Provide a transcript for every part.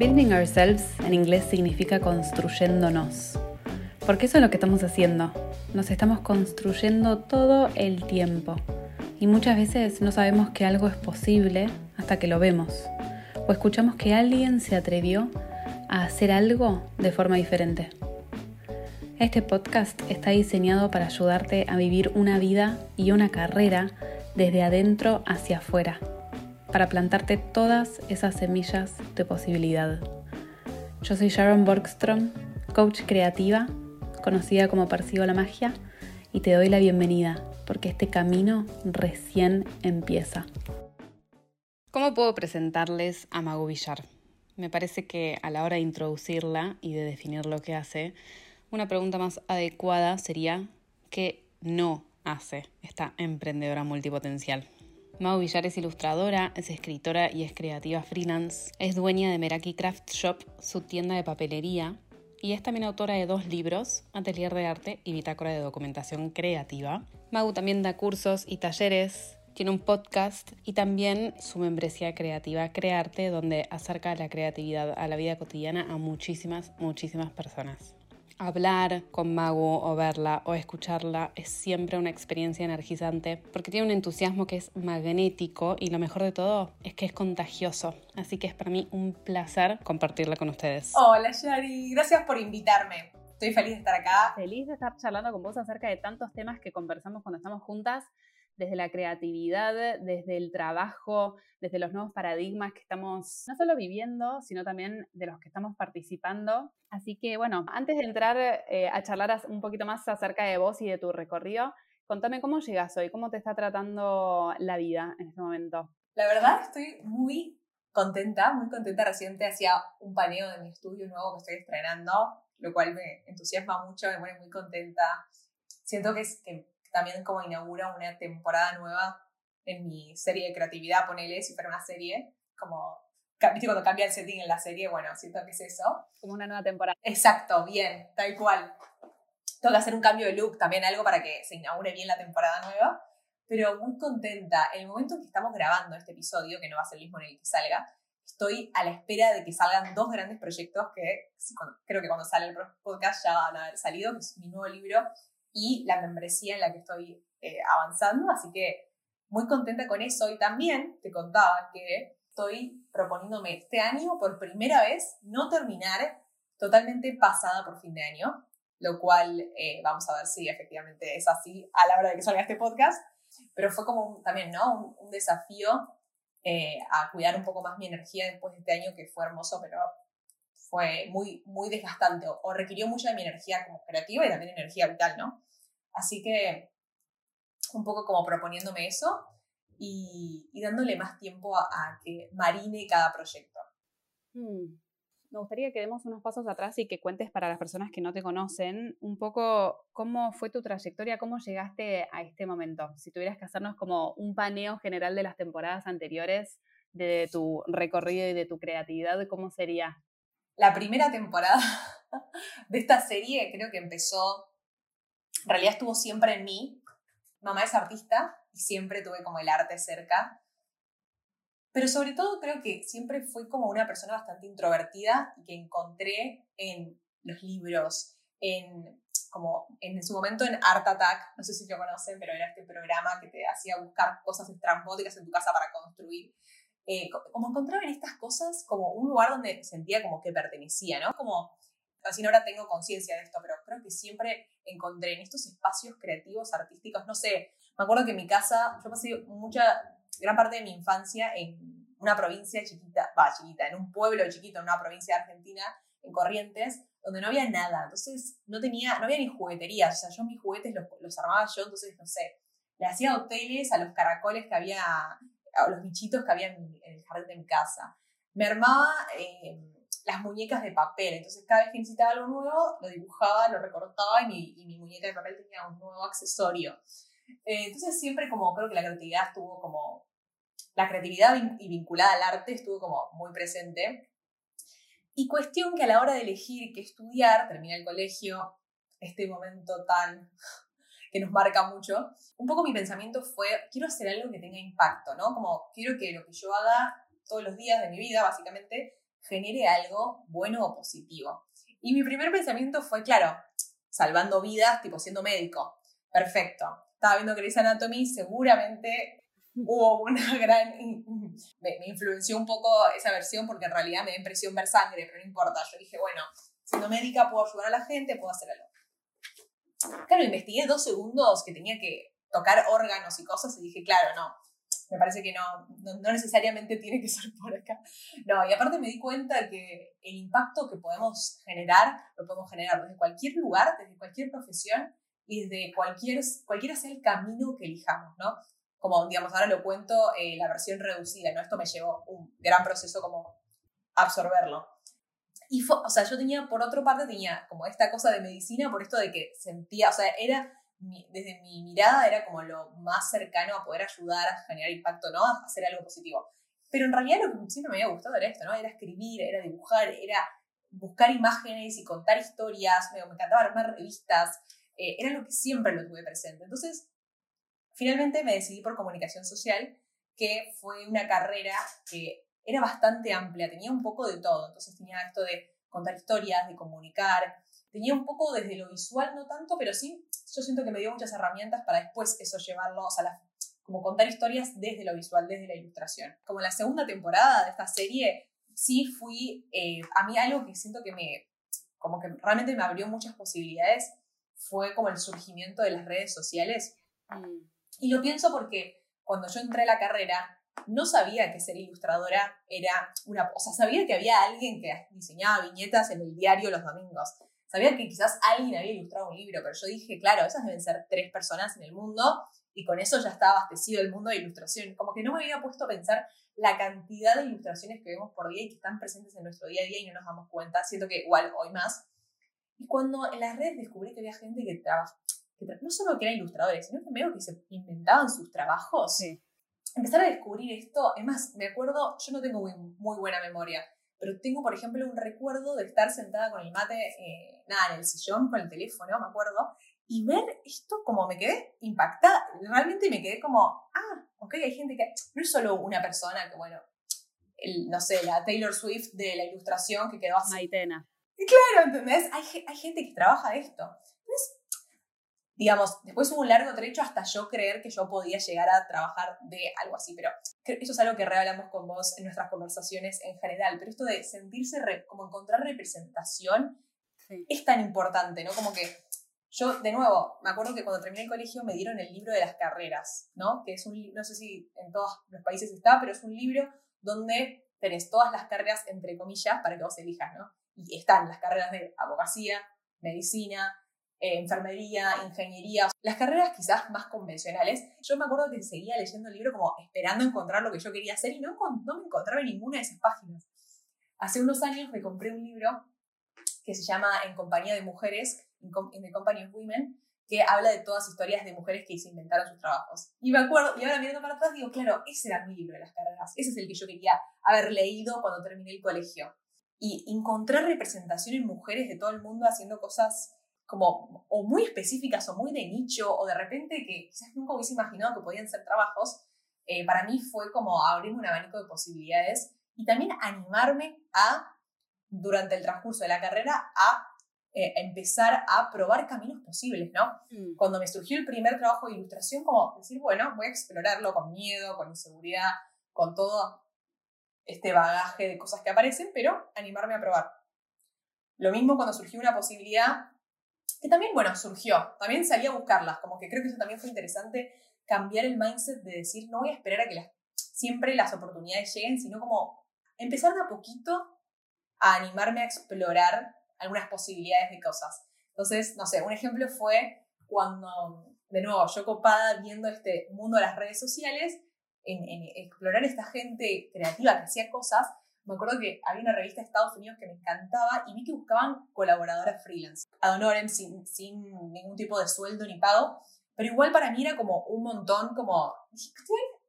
Building ourselves en inglés significa construyéndonos. Porque eso es lo que estamos haciendo. Nos estamos construyendo todo el tiempo. Y muchas veces no sabemos que algo es posible hasta que lo vemos. O escuchamos que alguien se atrevió a hacer algo de forma diferente. Este podcast está diseñado para ayudarte a vivir una vida y una carrera desde adentro hacia afuera para plantarte todas esas semillas de posibilidad. Yo soy Sharon Borgstrom, coach creativa, conocida como Persigo la Magia, y te doy la bienvenida porque este camino recién empieza. ¿Cómo puedo presentarles a Mago Villar? Me parece que a la hora de introducirla y de definir lo que hace, una pregunta más adecuada sería ¿qué no hace esta emprendedora multipotencial? Mau Villar es ilustradora, es escritora y es creativa freelance. Es dueña de Meraki Craft Shop, su tienda de papelería. Y es también autora de dos libros, Atelier de Arte y Bitácora de Documentación Creativa. Mau también da cursos y talleres, tiene un podcast y también su membresía creativa Crearte, donde acerca la creatividad a la vida cotidiana a muchísimas, muchísimas personas hablar con Magu o verla o escucharla es siempre una experiencia energizante porque tiene un entusiasmo que es magnético y lo mejor de todo es que es contagioso. Así que es para mí un placer compartirla con ustedes. Hola Shari, gracias por invitarme. Estoy feliz de estar acá. Feliz de estar charlando con vos acerca de tantos temas que conversamos cuando estamos juntas desde la creatividad, desde el trabajo, desde los nuevos paradigmas que estamos no solo viviendo, sino también de los que estamos participando. Así que bueno, antes de entrar eh, a charlar un poquito más acerca de vos y de tu recorrido, contame cómo llegas hoy, cómo te está tratando la vida en este momento. La verdad estoy muy contenta, muy contenta. Reciente hacía un paneo de mi estudio nuevo que estoy estrenando, lo cual me entusiasma mucho, me pone muy contenta. Siento que, es, que también como inaugura una temporada nueva en mi serie de creatividad, ponele, si fuera una serie, como, viste cuando cambia el setting en la serie, bueno, siento que es eso. Como una nueva temporada. Exacto, bien, tal cual. Tengo que hacer un cambio de look, también algo para que se inaugure bien la temporada nueva, pero muy contenta. En el momento en que estamos grabando este episodio, que no va a ser el mismo en el que salga, estoy a la espera de que salgan dos grandes proyectos que creo que cuando sale el podcast ya van a haber salido, que es mi nuevo libro y la membresía en la que estoy eh, avanzando, así que muy contenta con eso y también te contaba que estoy proponiéndome este año por primera vez no terminar totalmente pasada por fin de año, lo cual eh, vamos a ver si efectivamente es así a la hora de que salga este podcast, pero fue como también ¿no? un, desafío eh, a cuidar un poco más mi energía después de este año que fue hermoso, pero fue muy, muy desgastante o, requirió mucha de mi energía como creativa y también energía vital, ¿no? Así que un poco como proponiéndome eso y, dándole más tiempo a, que marine cada proyecto. Hmm. Me gustaría que demos unos pasos atrás y que cuentes para las personas que no te conocen un poco cómo fue tu trayectoria, cómo llegaste a este momento. Si tuvieras que hacernos como un paneo general de las temporadas anteriores, de tu recorrido y de tu creatividad, ¿cómo sería? La primera temporada de esta serie creo que empezó, en realidad estuvo siempre en mí. Mamá es artista y siempre tuve como el arte cerca. Pero sobre todo creo que siempre fui como una persona bastante introvertida y que encontré en los libros, en como en su momento en Art Attack, no sé si lo conocen, pero era este programa que te hacía buscar cosas estrambóticas en tu casa para construir. Eh, como encontraba en estas cosas como un lugar donde sentía como que pertenecía, ¿no? Como, así ahora tengo conciencia de esto, pero creo que siempre encontré en estos espacios creativos, artísticos, no sé, me acuerdo que en mi casa, yo pasé mucha, gran parte de mi infancia en una provincia chiquita, va, chiquita, en un pueblo chiquito, en una provincia de Argentina, en Corrientes, donde no había nada, entonces no tenía, no había ni jugueterías, o sea, yo mis juguetes los, los armaba yo, entonces, no sé, le hacía hoteles a los caracoles que había los bichitos que había en, el jardín de casa. Me armaba eh, las muñecas de papel, entonces cada vez que necesitaba algo nuevo, lo dibujaba, lo recortaba y mi, y muñeca de papel tenía un nuevo accesorio. Eh, entonces siempre como creo que la creatividad estuvo como, la creatividad y vinculada al arte estuvo como muy presente. Y cuestión que a la hora de elegir qué estudiar, terminé el colegio, este momento tan que nos marca mucho, un poco mi pensamiento fue, quiero hacer algo que tenga impacto, ¿no? Como quiero que lo que yo haga todos los días de mi vida, básicamente, genere algo bueno o positivo. Y mi primer pensamiento fue, claro, salvando vidas, tipo siendo médico. Perfecto. Estaba viendo Grey's Anatomy, seguramente hubo una gran... Me, me, influenció un poco esa versión porque en realidad me da impresión ver sangre, pero no importa. Yo dije, bueno, siendo médica puedo ayudar a la gente, puedo hacer algo. Claro, investigué dos segundos que tenía que tocar órganos y cosas y dije, claro, no, me parece que no, no, necesariamente tiene que ser por acá. No, y aparte me di cuenta que el impacto que podemos generar, lo podemos generar desde cualquier lugar, desde cualquier profesión y desde cualquier, cualquiera sea el camino que elijamos, ¿no? Como, digamos, ahora lo cuento eh, la versión reducida, ¿no? Esto me llevó un gran proceso como absorberlo. Y, fue, o sea, yo tenía, por otra parte, tenía como esta cosa de medicina, por esto de que sentía, o sea, era desde mi mirada era como lo más cercano a poder ayudar a generar impacto, ¿no? A hacer algo positivo. Pero en realidad lo que siempre me había gustado era esto, ¿no? Era escribir, era dibujar, era buscar imágenes y contar historias, me, encantaba armar revistas, eh, era lo que siempre lo tuve presente. Entonces, finalmente me decidí por comunicación social, que fue una carrera que era bastante amplia, tenía un poco de todo. Entonces tenía esto de contar historias, de comunicar, tenía un poco desde lo visual, no tanto, pero sí, yo siento que me dio muchas herramientas para después eso llevarlo, o sea, como contar historias desde lo visual, desde la ilustración. Como la segunda temporada de esta serie, sí fui, eh, a mí algo que siento que me, como que realmente me abrió muchas posibilidades, fue como el surgimiento de las redes sociales. Mm. Y lo pienso porque cuando yo entré a la carrera, no sabía que ser ilustradora era una... O sea, sabía que había alguien que diseñaba viñetas en el diario los domingos. Sabía que quizás alguien había ilustrado un libro, pero yo dije, claro, esas deben ser tres personas en el mundo y con eso ya está abastecido el mundo de ilustración. Como que no me había puesto a pensar la cantidad de ilustraciones que vemos por día y que están presentes en nuestro día a día y no nos damos cuenta. Siento que igual hoy más. Y cuando en las redes descubrí que había gente que trabaja, no solo que eran ilustradores, sino que veo que se inventaban sus trabajos. Empezar a descubrir esto, es más, me acuerdo, yo no tengo muy, muy buena memoria, pero tengo, por ejemplo, un recuerdo de estar sentada con el mate, eh, nada, en el sillón, con el teléfono, me acuerdo, y ver esto como me quedé impactada, realmente me quedé como, ah, ok, hay gente que, no es solo una persona que, bueno, el, no sé, la Taylor Swift de la ilustración que quedó así. Maitena. Claro, ¿entendés? Hay, hay gente que trabaja esto. Entonces, digamos, después hubo un largo trecho hasta yo creer que yo podía llegar a trabajar de algo así, pero eso es algo que rehablamos con vos en nuestras conversaciones en general, pero esto de sentirse como encontrar representación es tan importante, ¿no? Como que yo, de nuevo, me acuerdo que cuando terminé el colegio me dieron el libro de las carreras, ¿no? Que es un, no sé si en todos los países está, pero es un libro donde tenés todas las carreras, entre comillas, para que vos elijas, ¿no? Y están las carreras de abogacía, medicina, eh, enfermería, ingeniería, las carreras quizás más convencionales. Yo me acuerdo que seguía leyendo el libro como esperando encontrar lo que yo quería hacer y no, no me encontraba en ninguna de esas páginas. Hace unos años me compré un libro que se llama En compañía de mujeres, In the Company of Women, que habla de todas historias de mujeres que se inventaron sus trabajos. Y me acuerdo, y ahora mirando para atrás digo, claro, ese era mi libro de las carreras, ese es el que yo quería haber leído cuando terminé el colegio. Y encontrar representación en mujeres de todo el mundo haciendo cosas como o muy específicas o muy de nicho o de repente que quizás nunca hubiese imaginado que podían ser trabajos, eh, para mí fue como abrirme un abanico de posibilidades y también animarme a, durante el transcurso de la carrera, a eh, empezar a probar caminos posibles, ¿no? Mm. Cuando me surgió el primer trabajo de ilustración, como decir, bueno, voy a explorarlo con miedo, con inseguridad, con todo este bagaje de cosas que aparecen, pero animarme a probar. Lo mismo cuando surgió una posibilidad que también, bueno, surgió, también salí a buscarlas, como que creo que eso también fue interesante, cambiar el mindset de decir, no voy a esperar a que las, siempre las oportunidades lleguen, sino como empezar de a poquito a animarme a explorar algunas posibilidades de cosas. Entonces, no sé, un ejemplo fue cuando, de nuevo, yo copada viendo este mundo de las redes sociales, en, en explorar esta gente creativa que hacía cosas, me acuerdo que había una revista de Estados Unidos que me encantaba y vi que buscaban colaboradoras freelance, ad honorem, sin, sin ningún tipo de sueldo ni pago, pero igual para mí era como un montón, como,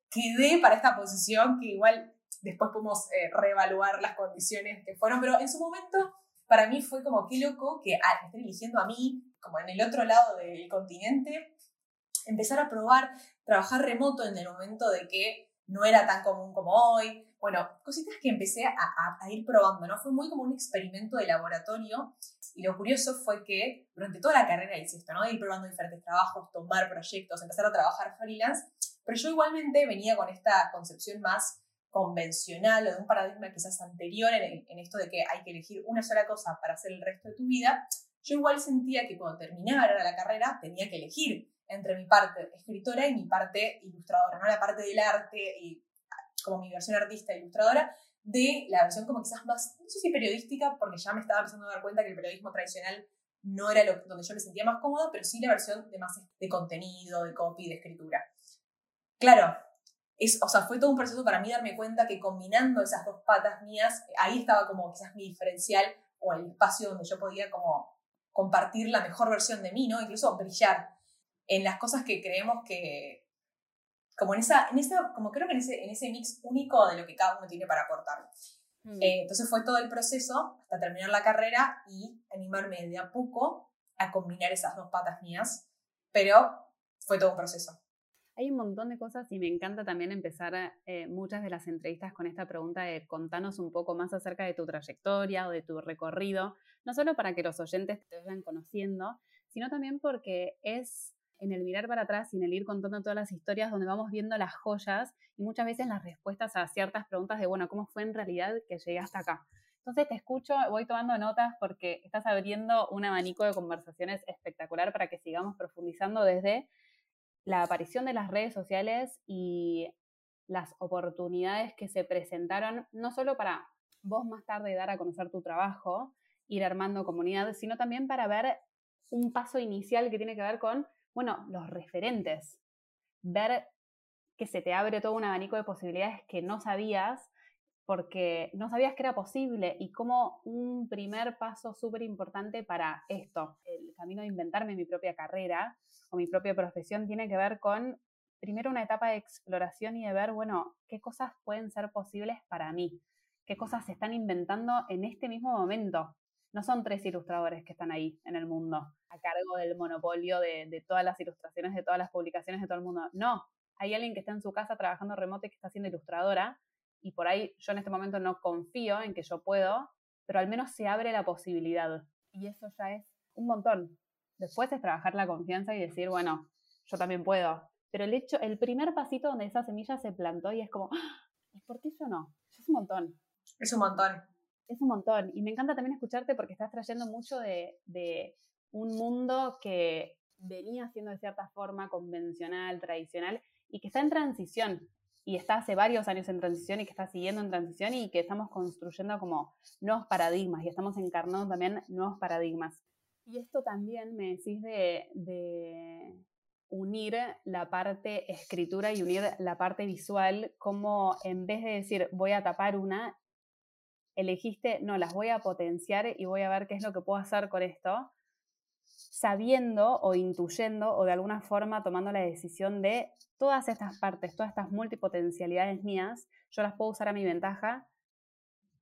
quedé para esta posición que igual después podemos eh, reevaluar las condiciones que fueron, pero en su momento para mí fue como qué loco que ah, me estén eligiendo a mí, como en el otro lado del continente, empezar a probar trabajar remoto en el momento de que no era tan común como hoy, Bueno, cositas que empecé a, a, ir probando, ¿no? Fue muy como un experimento de laboratorio y lo curioso fue que durante toda la carrera hice esto, ¿no? De ir probando diferentes trabajos, tomar proyectos, empezar a trabajar freelance, pero yo igualmente venía con esta concepción más convencional o de un paradigma quizás anterior en, en esto de que hay que elegir una sola cosa para hacer el resto de tu vida. Yo igual sentía que cuando terminara la carrera tenía que elegir entre mi parte escritora y mi parte ilustradora, ¿no? La parte del arte y como mi versión artista e ilustradora, de la versión como quizás más, no sé si periodística, porque ya me estaba empezando a dar cuenta que el periodismo tradicional no era lo, donde yo me sentía más cómoda, pero sí la versión de más de contenido, de copy, de escritura. Claro, es, o sea, fue todo un proceso para mí darme cuenta que combinando esas dos patas mías, ahí estaba como quizás mi diferencial o el espacio donde yo podía como compartir la mejor versión de mí, ¿no? Incluso brillar en las cosas que creemos que, como en esa, en esa como creo que en ese, en ese mix único de lo que cada uno tiene para aportar. Mm. Eh, entonces fue todo el proceso hasta terminar la carrera y animarme de a poco a combinar esas dos patas mías, pero fue todo un proceso. Hay un montón de cosas y me encanta también empezar eh, muchas de las entrevistas con esta pregunta de contanos un poco más acerca de tu trayectoria o de tu recorrido, no solo para que los oyentes te vayan conociendo, sino también porque es en el mirar para atrás y en el ir contando todas las historias donde vamos viendo las joyas y muchas veces las respuestas a ciertas preguntas de, bueno, ¿cómo fue en realidad que llegué hasta acá? Entonces te escucho, voy tomando notas porque estás abriendo un abanico de conversaciones espectacular para que sigamos profundizando desde la aparición de las redes sociales y las oportunidades que se presentaron, no solo para vos más tarde dar a conocer tu trabajo, ir armando comunidad, sino también para ver un paso inicial que tiene que ver con bueno, los referentes, ver que se te abre todo un abanico de posibilidades que no sabías porque no sabías que era posible y como un primer paso súper importante para esto, el camino de inventarme mi propia carrera o mi propia profesión tiene que ver con primero una etapa de exploración y de ver, bueno, qué cosas pueden ser posibles para mí, qué cosas se están inventando en este mismo momento, no son tres ilustradores que están ahí en el mundo, a cargo del monopolio de, todas las ilustraciones, de todas las publicaciones de todo el mundo. No, hay alguien que está en su casa trabajando remoto y que está siendo ilustradora, y por ahí yo en este momento no confío en que yo puedo, pero al menos se abre la posibilidad. Y eso ya es un montón. Después es trabajar la confianza y decir, bueno, yo también puedo. Pero el hecho, el primer pasito donde esa semilla se plantó y es como, ¡Ah! ¿y por qué yo no? Es un montón. Es un montón es un montón. Y me encanta también escucharte porque estás trayendo mucho de, de un mundo que venía siendo de cierta forma convencional, tradicional, y que está en transición. Y está hace varios años en transición y que está siguiendo en transición y que estamos construyendo como nuevos paradigmas y estamos encarnando también nuevos paradigmas. Y esto también me decís de, de unir la parte escritura y unir la parte visual, como en vez de decir voy a tapar una, elegiste, no, las voy a potenciar y voy a ver qué es lo que puedo hacer con esto, sabiendo o intuyendo o de alguna forma tomando la decisión de todas estas partes, todas estas multipotencialidades mías, yo las puedo usar a mi ventaja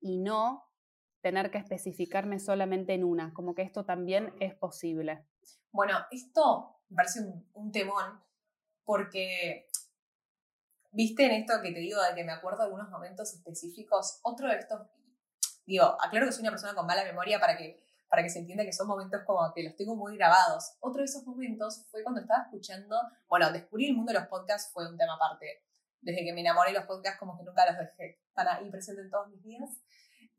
y no tener que especificarme solamente en una, como que esto también es posible. Bueno, esto parece un, temón porque viste en esto que te digo de que me acuerdo algunos momentos específicos, otro de estos Digo, aclaro que soy una persona con mala memoria para que, para que se entienda que son momentos como que los tengo muy grabados. Otro de esos momentos fue cuando estaba escuchando, bueno, descubrir el mundo de los podcasts fue un tema aparte. Desde que me enamoré de los podcasts, como que nunca los dejé. Están ahí presentes en todos mis días.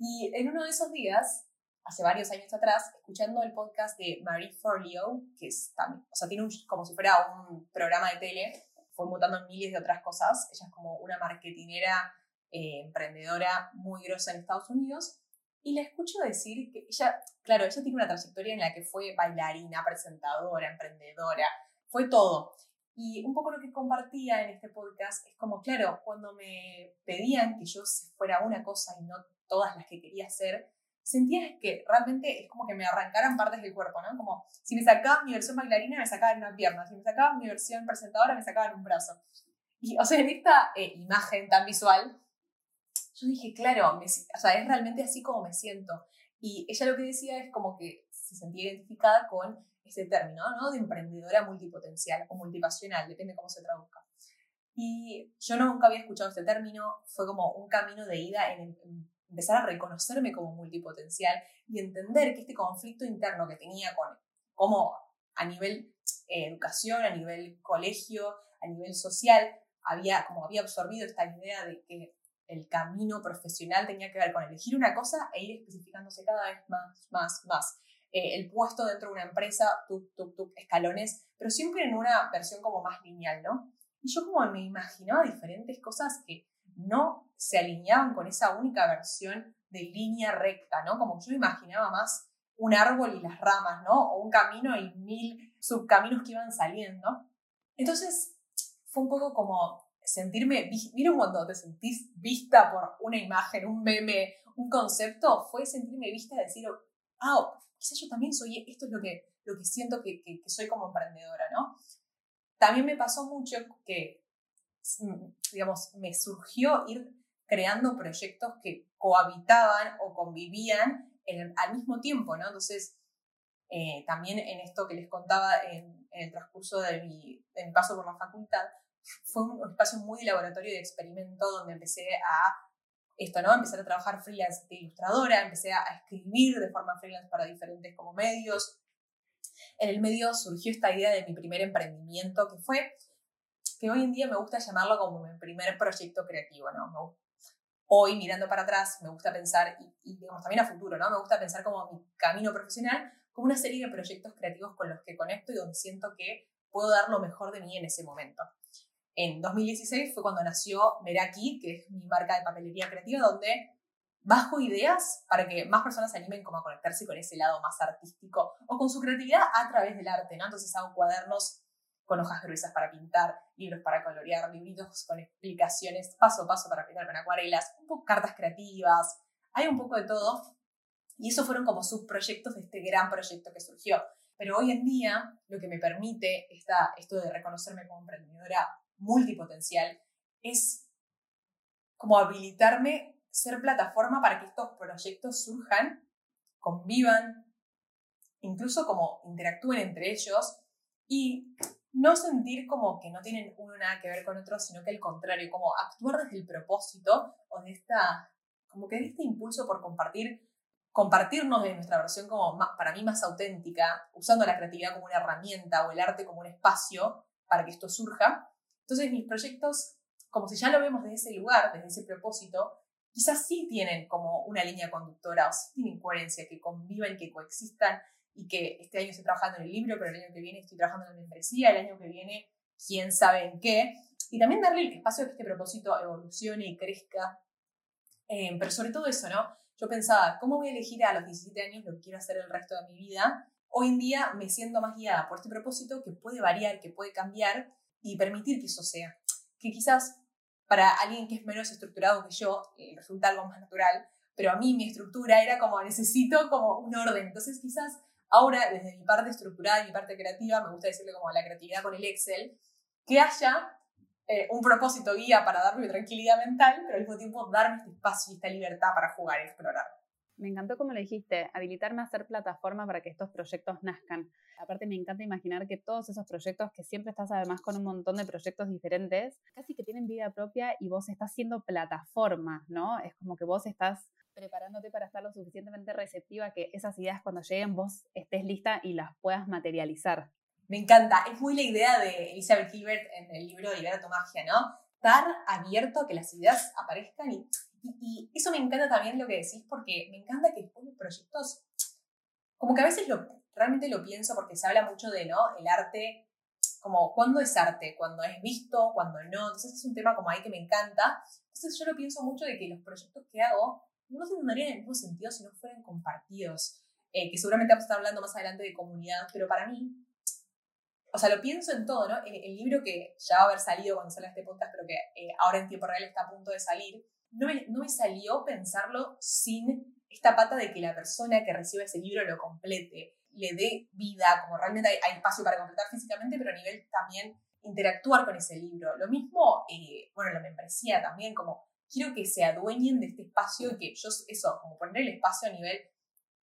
Y en uno de esos días, hace varios años atrás, escuchando el podcast de Marie Forleo, que es también, o sea, tiene un, como si fuera un programa de tele, fue mutando en miles de otras cosas. Ella es como una marketinera, eh, emprendedora muy grosa en Estados Unidos. Y la escucho decir que ella, claro, ella tiene una trayectoria en la que fue bailarina, presentadora, emprendedora, fue todo. Y un poco lo que compartía en este podcast es como, claro, cuando me pedían que yo fuera una cosa y no todas las que quería hacer, sentía que realmente es como que me arrancaran partes del cuerpo, ¿no? Como si me sacaban mi versión bailarina, me sacaban una pierna, si me sacaban mi versión presentadora, me sacaban un brazo. Y, o sea, en esta eh, imagen tan visual, yo dije, claro, o sea, es realmente así como me siento. Y ella lo que decía es como que se sentía identificada con ese término, ¿no? De emprendedora multipotencial o multipasional, depende cómo se traduzca. Y yo nunca había escuchado este término, fue como un camino de ida en, empezar a reconocerme como multipotencial y entender que este conflicto interno que tenía con cómo a nivel eh, educación, a nivel colegio, a nivel social, había, como había absorbido esta idea de que el camino profesional tenía que ver con elegir una cosa e ir especificándose cada vez más, más, más. Eh, el puesto dentro de una empresa, tuk, tuk, tuk, escalones, pero siempre en una versión como más lineal, ¿no? Y yo como me imaginaba diferentes cosas que no se alineaban con esa única versión de línea recta, ¿no? Como yo imaginaba más un árbol y las ramas, ¿no? O un camino y mil subcaminos que iban saliendo. Entonces fue un poco como sentirme, mira cuando te sentís vista por una imagen, un meme, un concepto, fue sentirme vista y decir, ah, quizás yo también soy, esto es lo que, lo que siento que, que, soy como emprendedora, ¿no? También me pasó mucho que, mm, digamos, me surgió ir creando proyectos que cohabitaban o convivían al mismo tiempo, ¿no? Entonces, eh, también en esto que les contaba en, el transcurso de mi, de mi, paso por la facultad, fue un espacio muy de laboratorio y de experimento donde empecé a esto, ¿no? Empecé a trabajar freelance de ilustradora, empecé a escribir de forma freelance para diferentes como medios. En el medio surgió esta idea de mi primer emprendimiento, que fue que hoy en día me gusta llamarlo como mi primer proyecto creativo, ¿no? Hoy, mirando para atrás, me gusta pensar, y, digamos también a futuro, ¿no? Me gusta pensar como mi camino profesional, como una serie de proyectos creativos con los que conecto y donde siento que puedo dar lo mejor de mí en ese momento. En 2016 fue cuando nació Meraki, que es mi marca de papelería creativa, donde bajo ideas para que más personas se animen como a conectarse con ese lado más artístico o con su creatividad a través del arte, ¿no? Entonces hago cuadernos con hojas gruesas para pintar, libros para colorear, libritos con explicaciones paso a paso para pintar con acuarelas, un poco cartas creativas, hay un poco de todo. Y esos fueron como subproyectos de este gran proyecto que surgió. Pero hoy en día lo que me permite esta, esto de reconocerme como emprendedora multipotencial es como habilitarme, ser plataforma para que estos proyectos surjan, convivan, incluso como interactúen entre ellos y no sentir como que no tienen uno nada que ver con otro, sino que al contrario, como actuar desde el propósito o de esta, como que de este impulso por compartir, compartirnos de nuestra versión como para mí más auténtica, usando la creatividad como una herramienta o el arte como un espacio para que esto surja, entonces mis proyectos, como si ya lo vemos desde ese lugar, desde ese propósito, quizás sí tienen como una línea conductora o sí tienen coherencia, que convivan, que coexistan y que este año estoy trabajando en el libro, pero el año que viene estoy trabajando en la membresía, el año que viene quién sabe en qué. Y también darle el espacio a que este propósito evolucione y crezca. Eh, pero sobre todo eso, ¿no? Yo pensaba, ¿cómo voy a elegir a los 17 años lo que quiero hacer el resto de mi vida? Hoy en día me siento más guiada por este propósito que puede variar, que puede cambiar y permitir que eso sea. Que quizás para alguien que es menos estructurado que yo eh, resulta algo más natural, pero a mí mi estructura era como necesito como un orden. Entonces quizás ahora desde mi parte estructurada y mi parte creativa, me gusta decirle como la creatividad con el Excel, que haya eh, un propósito guía para darme tranquilidad mental, pero al mismo tiempo darme este espacio y esta libertad para jugar y explorar. Me encantó como le dijiste, habilitarme a hacer plataforma para que estos proyectos nazcan. Aparte me encanta imaginar que todos esos proyectos, que siempre estás además con un montón de proyectos diferentes, casi que tienen vida propia y vos estás siendo plataforma, ¿no? Es como que vos estás preparándote para estar lo suficientemente receptiva que esas ideas cuando lleguen vos estés lista y las puedas materializar. Me encanta, es muy la idea de Elizabeth Gilbert en el libro Libera tu magia, ¿no? Estar abierto a que las ideas aparezcan y y, eso me encanta también lo que decís, porque me encanta que después los proyectos, como que a veces lo, realmente lo pienso porque se habla mucho de, ¿no? El arte, como, ¿cuándo es arte? ¿Cuándo es visto? ¿Cuándo no? Entonces es un tema como ahí que me encanta. Entonces yo lo pienso mucho de que los proyectos que hago no tendrían en el mismo sentido si no fueran compartidos. Eh, que seguramente vamos a estar hablando más adelante de comunidad, pero para mí, o sea, lo pienso en todo, ¿no? El, el libro que ya va a haber salido cuando salga este podcast, pero que eh, ahora en tiempo real está a punto de salir, no me, salió pensarlo sin esta pata de que la persona que reciba ese libro lo complete, le dé vida, como realmente hay, espacio para completar físicamente, pero a nivel también interactuar con ese libro. Lo mismo, eh, bueno, la membresía también, como quiero que se adueñen de este espacio que yo, eso, como poner el espacio a nivel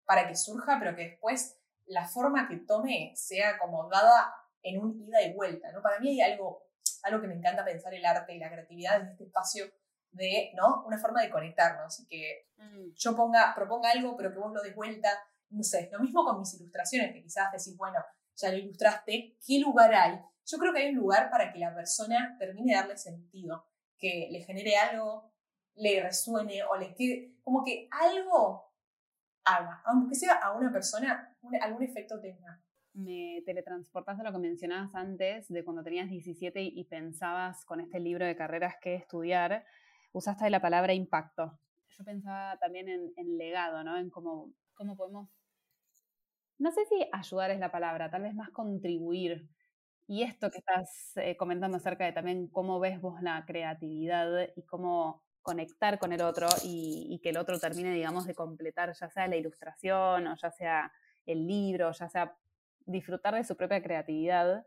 para que surja, pero que después la forma que tome sea como dada en un ida y vuelta, ¿no? Para mí hay algo algo que me encanta pensar el arte y la creatividad en este espacio de, ¿no? Una forma de conectarnos y que mm. yo ponga, proponga algo, pero que vos lo des vuelta. No sé, lo mismo con mis ilustraciones, que quizás decís, bueno, ya lo ilustraste, ¿qué lugar hay? Yo creo que hay un lugar para que la persona termine de darle sentido, que le genere algo, le resuene o le quede, como que algo haga, aunque sea a una persona, algún efecto tenga. Me teletransportaste a lo que mencionabas antes, de cuando tenías 17 y, pensabas con este libro de carreras que estudiar, usaste la palabra impacto. Yo pensaba también en, legado, ¿no? En cómo, cómo podemos, no sé si ayudar es la palabra, tal vez más contribuir. Y esto que estás eh, comentando acerca de también cómo ves vos la creatividad y cómo conectar con el otro y, que el otro termine, digamos, de completar ya sea la ilustración o ya sea el libro, ya sea disfrutar de su propia creatividad,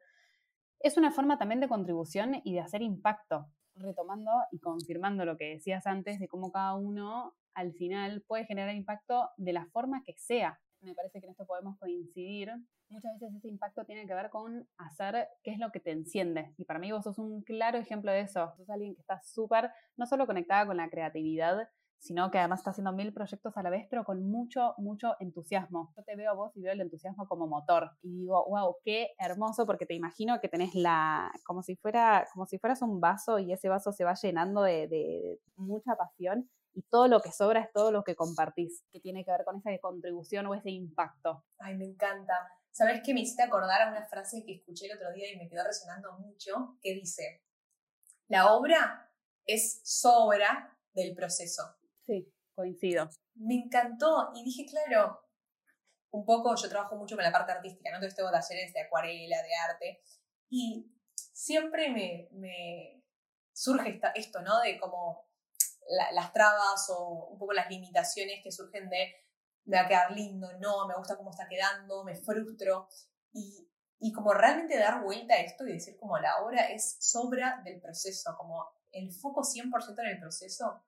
es una forma también de contribución y de hacer impacto, retomando y confirmando lo que decías antes de cómo cada uno al final puede generar impacto de la forma que sea. Me parece que en esto podemos coincidir muchas veces ese impacto tiene que ver con hacer qué es lo que te enciende. Y para mí vos sos un claro ejemplo de eso. Sos alguien que está súper, no solo conectada con la creatividad, sino que además está haciendo mil proyectos a la vez, pero con mucho, mucho entusiasmo. Yo te veo a vos y veo el entusiasmo como motor. Y digo, wow, qué hermoso, porque te imagino que tenés la, como si fuera, como si fueras un vaso y ese vaso se va llenando de, de mucha pasión y todo lo que sobra es todo lo que compartís, que tiene que ver con esa contribución o ese impacto. Ay, me encanta. ¿Sabes qué me hiciste acordar a una frase que escuché el otro día y me quedó resonando mucho? Que dice, la obra es sobra del proceso. Sí, coincido. Me encantó y dije, claro, un poco yo trabajo mucho con la parte artística, ¿no? Entonces tengo talleres de acuarela, de arte, y siempre me, me surge esto, ¿no? De como las trabas o un poco las limitaciones que surgen de me va a quedar lindo, no, me gusta cómo está quedando, me frustro. Y, y como realmente dar vuelta a esto y decir como la obra es sobra del proceso, como el foco 100% en el proceso.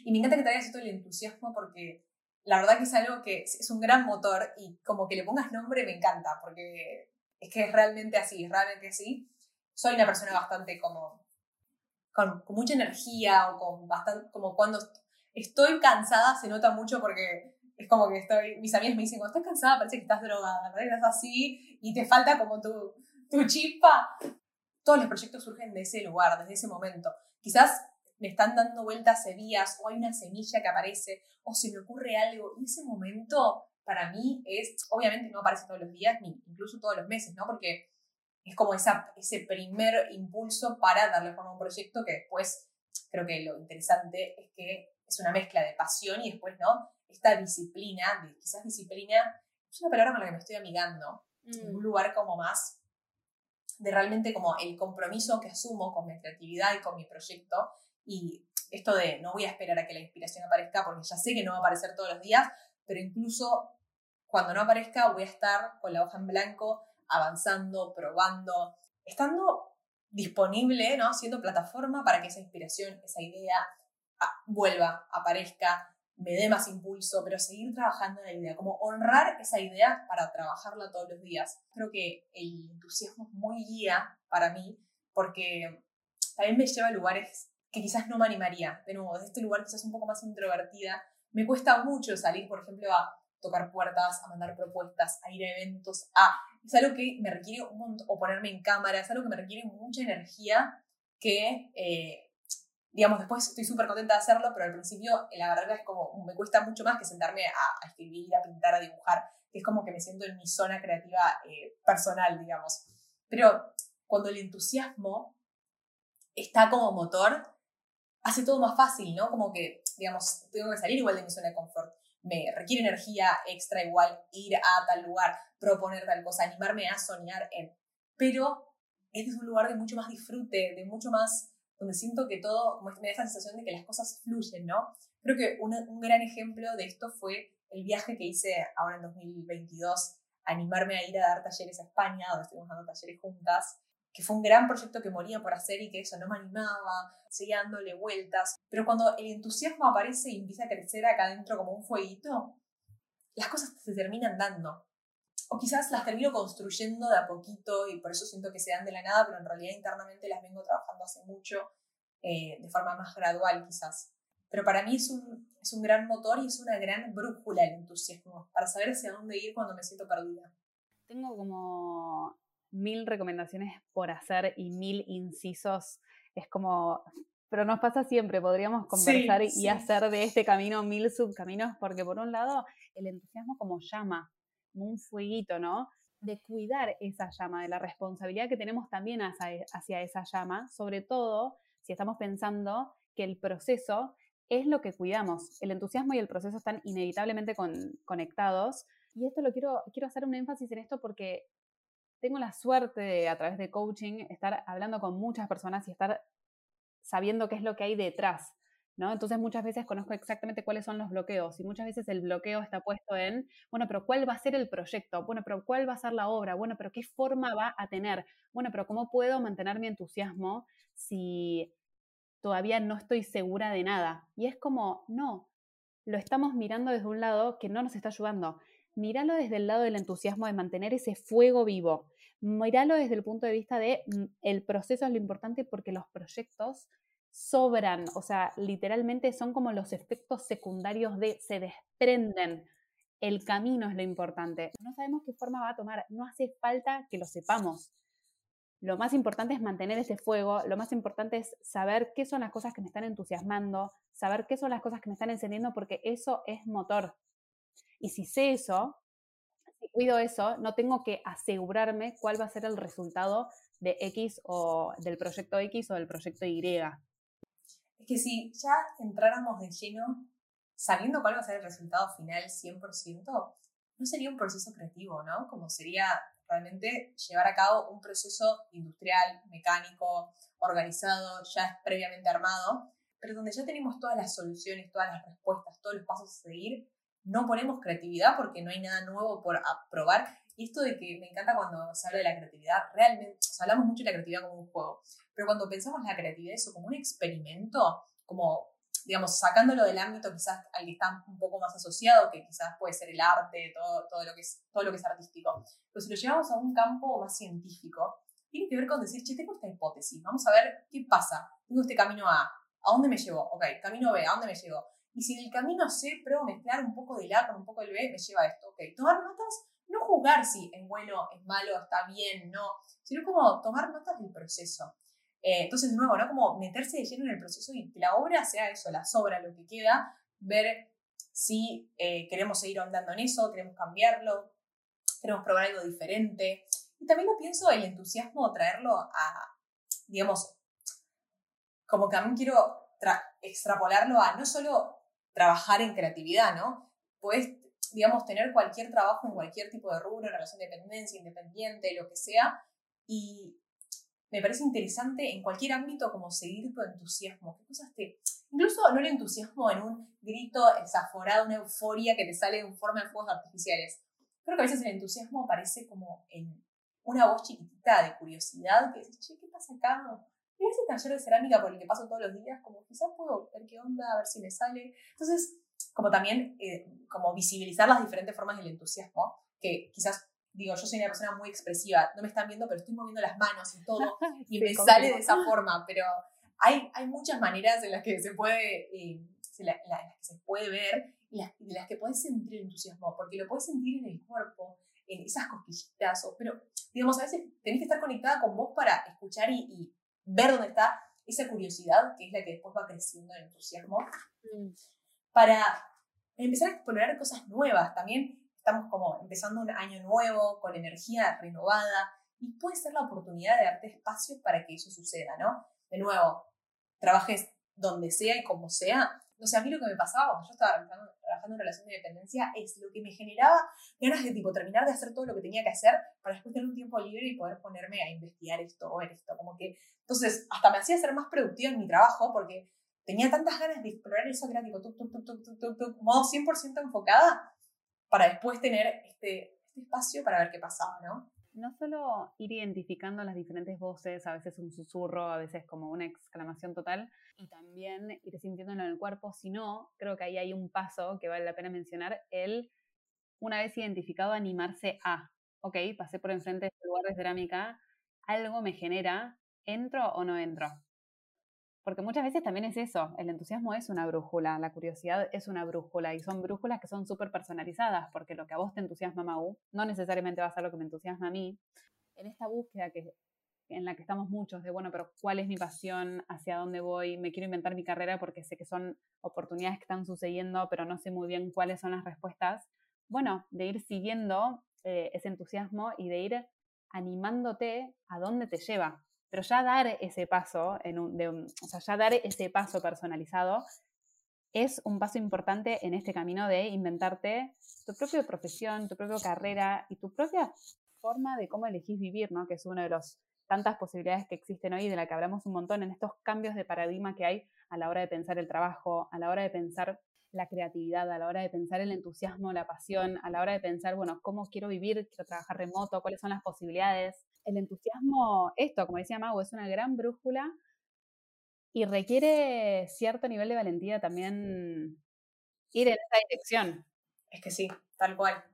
Y me encanta que traigas esto el entusiasmo porque la verdad que es algo que es un gran motor y como que le pongas nombre me encanta porque es que es realmente así, es realmente así. Soy una persona bastante como con, con mucha energía o con bastante, como cuando estoy cansada se nota mucho porque es como que estoy, mis amigas me dicen, cuando estás cansada parece que estás drogada, ¿no? Estás así y te falta como tu, tu chispa. Todos los proyectos surgen de ese lugar, desde ese momento. Quizás me están dando vueltas hace días o hay una semilla que aparece o se me ocurre algo y ese momento para mí es, obviamente no aparece todos los días ni incluso todos los meses, ¿no? Porque es como esa, ese primer impulso para darle forma a un proyecto que después creo que lo interesante es que es una mezcla de pasión y después, ¿no? esta disciplina, de, quizás disciplina, es una palabra con la que me estoy amigando, en un mm. lugar como más de realmente como el compromiso que asumo con mi creatividad y con mi proyecto y esto de no voy a esperar a que la inspiración aparezca porque ya sé que no va a aparecer todos los días, pero incluso cuando no aparezca voy a estar con la hoja en blanco avanzando, probando, estando disponible, ¿no? Siendo plataforma para que esa inspiración, esa idea ah, vuelva, aparezca, me dé más impulso, pero seguir trabajando en la idea, como honrar esa idea para trabajarla todos los días. Creo que el entusiasmo es muy guía para mí porque también me lleva a lugares que quizás no me animaría. De nuevo, de este lugar quizás un poco más introvertida, me cuesta mucho salir, por ejemplo, a tocar puertas, a mandar propuestas, a ir a eventos, a... Es algo que me requiere un montón, o ponerme en cámara, es algo que me requiere mucha energía que eh, digamos, después estoy súper contenta de hacerlo, pero al principio la verdad es como, me cuesta mucho más que sentarme a, escribir, a pintar, a dibujar, que es como que me siento en mi zona creativa eh, personal, digamos. Pero cuando el entusiasmo está como motor, hace todo más fácil, ¿no? Como que, digamos, tengo que salir igual de mi zona de confort. Me requiere energía extra igual ir a tal lugar, proponer tal cosa, animarme a soñar en... Pero es un lugar de mucho más disfrute, de mucho más donde siento que todo, me da esa sensación de que las cosas fluyen, ¿no? Creo que un gran ejemplo de esto fue el viaje que hice ahora en 2022, animarme a ir a dar talleres a España, donde estuvimos dando talleres juntas, que fue un gran proyecto que moría por hacer y que eso no me animaba, seguía dándole vueltas, pero cuando el entusiasmo aparece y empieza a crecer acá adentro como un fueguito, las cosas se terminan dando. o quizás las termino construyendo de a poquito y por eso siento que se dan de la nada, pero en realidad internamente las vengo trabajando hace mucho, eh, de forma más gradual quizás. Pero para mí es un, es un gran motor y es una gran brújula el entusiasmo, para saber hacia dónde ir cuando me siento perdida. Tengo como mil recomendaciones por hacer y mil incisos. Es como, pero nos pasa siempre, podríamos conversar y hacer de este camino mil subcaminos, porque por un lado, el entusiasmo como llama, como un fueguito, ¿no? De cuidar esa llama, de la responsabilidad que tenemos también hacia, hacia esa llama, sobre todo si estamos pensando que el proceso es lo que cuidamos. El entusiasmo y el proceso están inevitablemente conectados. Y esto lo quiero, quiero hacer un énfasis en esto porque tengo la suerte de, a través de coaching, estar hablando con muchas personas y estar sabiendo qué es lo que hay detrás. ¿No? Entonces muchas veces conozco exactamente cuáles son los bloqueos y muchas veces el bloqueo está puesto en, bueno, pero ¿cuál va a ser el proyecto? Bueno, pero ¿cuál va a ser la obra? Bueno, pero ¿qué forma va a tener? Bueno, pero ¿cómo puedo mantener mi entusiasmo si todavía no estoy segura de nada? Y es como, no, lo estamos mirando desde un lado que no nos está ayudando. Míralo desde el lado del entusiasmo de mantener ese fuego vivo. Míralo desde el punto de vista de mm, el proceso es lo importante porque los proyectos sobran, o sea, literalmente son como los efectos secundarios de se desprenden. El camino es lo importante. No sabemos qué forma va a tomar, no hace falta que lo sepamos. Lo más importante es mantener ese fuego, lo más importante es saber qué son las cosas que me están entusiasmando, saber qué son las cosas que me están encendiendo, porque eso es motor. Y si sé eso, cuido eso, no tengo que asegurarme cuál va a ser el resultado de X o del proyecto X o del proyecto Y. Es que si ya entráramos de lleno sabiendo cuál va a ser el resultado final 100%, no sería un proceso creativo, ¿no? Como sería realmente llevar a cabo un proceso industrial, mecánico, organizado, ya previamente armado, pero donde ya tenemos todas las soluciones, todas las respuestas, todos los pasos a seguir no ponemos creatividad porque no hay nada nuevo por probar. Y esto de que me encanta cuando se habla de la creatividad, realmente, o sea, hablamos mucho de la creatividad como un juego, pero cuando pensamos la creatividad eso como un experimento, como, digamos, sacándolo del ámbito quizás al que está un poco más asociado, que quizás puede ser el arte, todo, todo, lo, que es, todo lo que es artístico, pero si lo llevamos a un campo más científico, tiene que ver con decir, che, tengo esta hipótesis, vamos a ver qué pasa, tengo este camino A, ¿a dónde me llevo? Ok, camino B, ¿a dónde me llevo? Y si en el camino C pruebo mezclar un poco del A con un poco del B, me lleva a esto. Ok, tomar notas, no jugar si es bueno, es malo, está bien, no, sino como tomar notas del proceso. Eh, entonces, de nuevo, ¿no? Como meterse de lleno en el proceso y que la obra sea eso, la sobra, lo que queda, ver si eh, queremos seguir ahondando en eso, queremos cambiarlo, queremos probar algo diferente. Y también lo pienso el entusiasmo, traerlo a, digamos, como que también quiero extrapolarlo a no solo trabajar en creatividad, ¿no? Puedes, digamos, tener cualquier trabajo en cualquier tipo de rubro, en relación de dependencia, independiente, lo que sea, y me parece interesante en cualquier ámbito como seguir tu entusiasmo. ¿Qué cosas te... Incluso no el entusiasmo en un grito desaforado, una euforia que te sale en forma de fuegos artificiales. Creo que a veces el entusiasmo aparece como en una voz chiquitita de curiosidad que dices, che, ¿qué pasa acá? Y ese taller de cerámica por el que paso todos los días, como quizás puedo ver qué onda, a ver si me sale. Entonces, como también, eh, como visibilizar las diferentes formas del entusiasmo, que quizás, digo, yo soy una persona muy expresiva, no me están viendo, pero estoy moviendo las manos y todo, y me sale de esa forma, pero hay, hay muchas maneras en las que se puede, eh, en las que se puede ver y las, en las que puedes sentir el entusiasmo, porque lo puedes sentir en el cuerpo, en esas cosquillitas, pero digamos, a veces tenés que estar conectada con vos para escuchar y ver dónde está esa curiosidad, que es la que después va creciendo el entusiasmo, mm. para empezar a explorar cosas nuevas. También estamos como empezando un año nuevo, con energía renovada, y puede ser la oportunidad de darte espacio para que eso suceda, ¿no? De nuevo, trabajes donde sea y como sea, no sé, a mí lo que me pasaba cuando yo estaba trabajando, en relación de dependencia es lo que me generaba ganas de tipo terminar de hacer todo lo que tenía que hacer para después tener un tiempo libre y poder ponerme a investigar esto o esto. Como que, entonces, hasta me hacía ser más productiva en mi trabajo porque tenía tantas ganas de explorar eso que era tipo, tuk, tuk, tuk, modo 100% enfocada para después tener este, este espacio para ver qué pasaba, ¿no? No solo ir identificando las diferentes voces, a veces un susurro, a veces como una exclamación total, y también ir sintiéndolo en el cuerpo, sino creo que ahí hay un paso que vale la pena mencionar, el una vez identificado animarse a, ok, pasé por enfrente de este lugar de cerámica, algo me genera, ¿entro o no entro? Porque muchas veces también es eso, el entusiasmo es una brújula, la curiosidad es una brújula y son brújulas que son súper personalizadas, porque lo que a vos te entusiasma, Mau, no necesariamente va a ser lo que me entusiasma a mí. En esta búsqueda que, en la que estamos muchos de, bueno, pero ¿cuál es mi pasión? ¿Hacia dónde voy? Me quiero inventar mi carrera porque sé que son oportunidades que están sucediendo, pero no sé muy bien cuáles son las respuestas. Bueno, de ir siguiendo eh, ese entusiasmo y de ir animándote a dónde te lleva. Pero ya dar ese paso, en un, de o sea, ya dar ese paso personalizado es un paso importante en este camino de inventarte tu propia profesión, tu propia carrera y tu propia forma de cómo elegís vivir, ¿no? Que es una de las tantas posibilidades que existen hoy, de la que hablamos un montón en estos cambios de paradigma que hay a la hora de pensar el trabajo, a la hora de pensar la creatividad, a la hora de pensar el entusiasmo, la pasión, a la hora de pensar, bueno, cómo quiero vivir, quiero trabajar remoto, cuáles son las posibilidades el entusiasmo, esto, como decía Mago, es una gran brújula y requiere cierto nivel de valentía también ir en esa dirección. Es que sí, tal cual,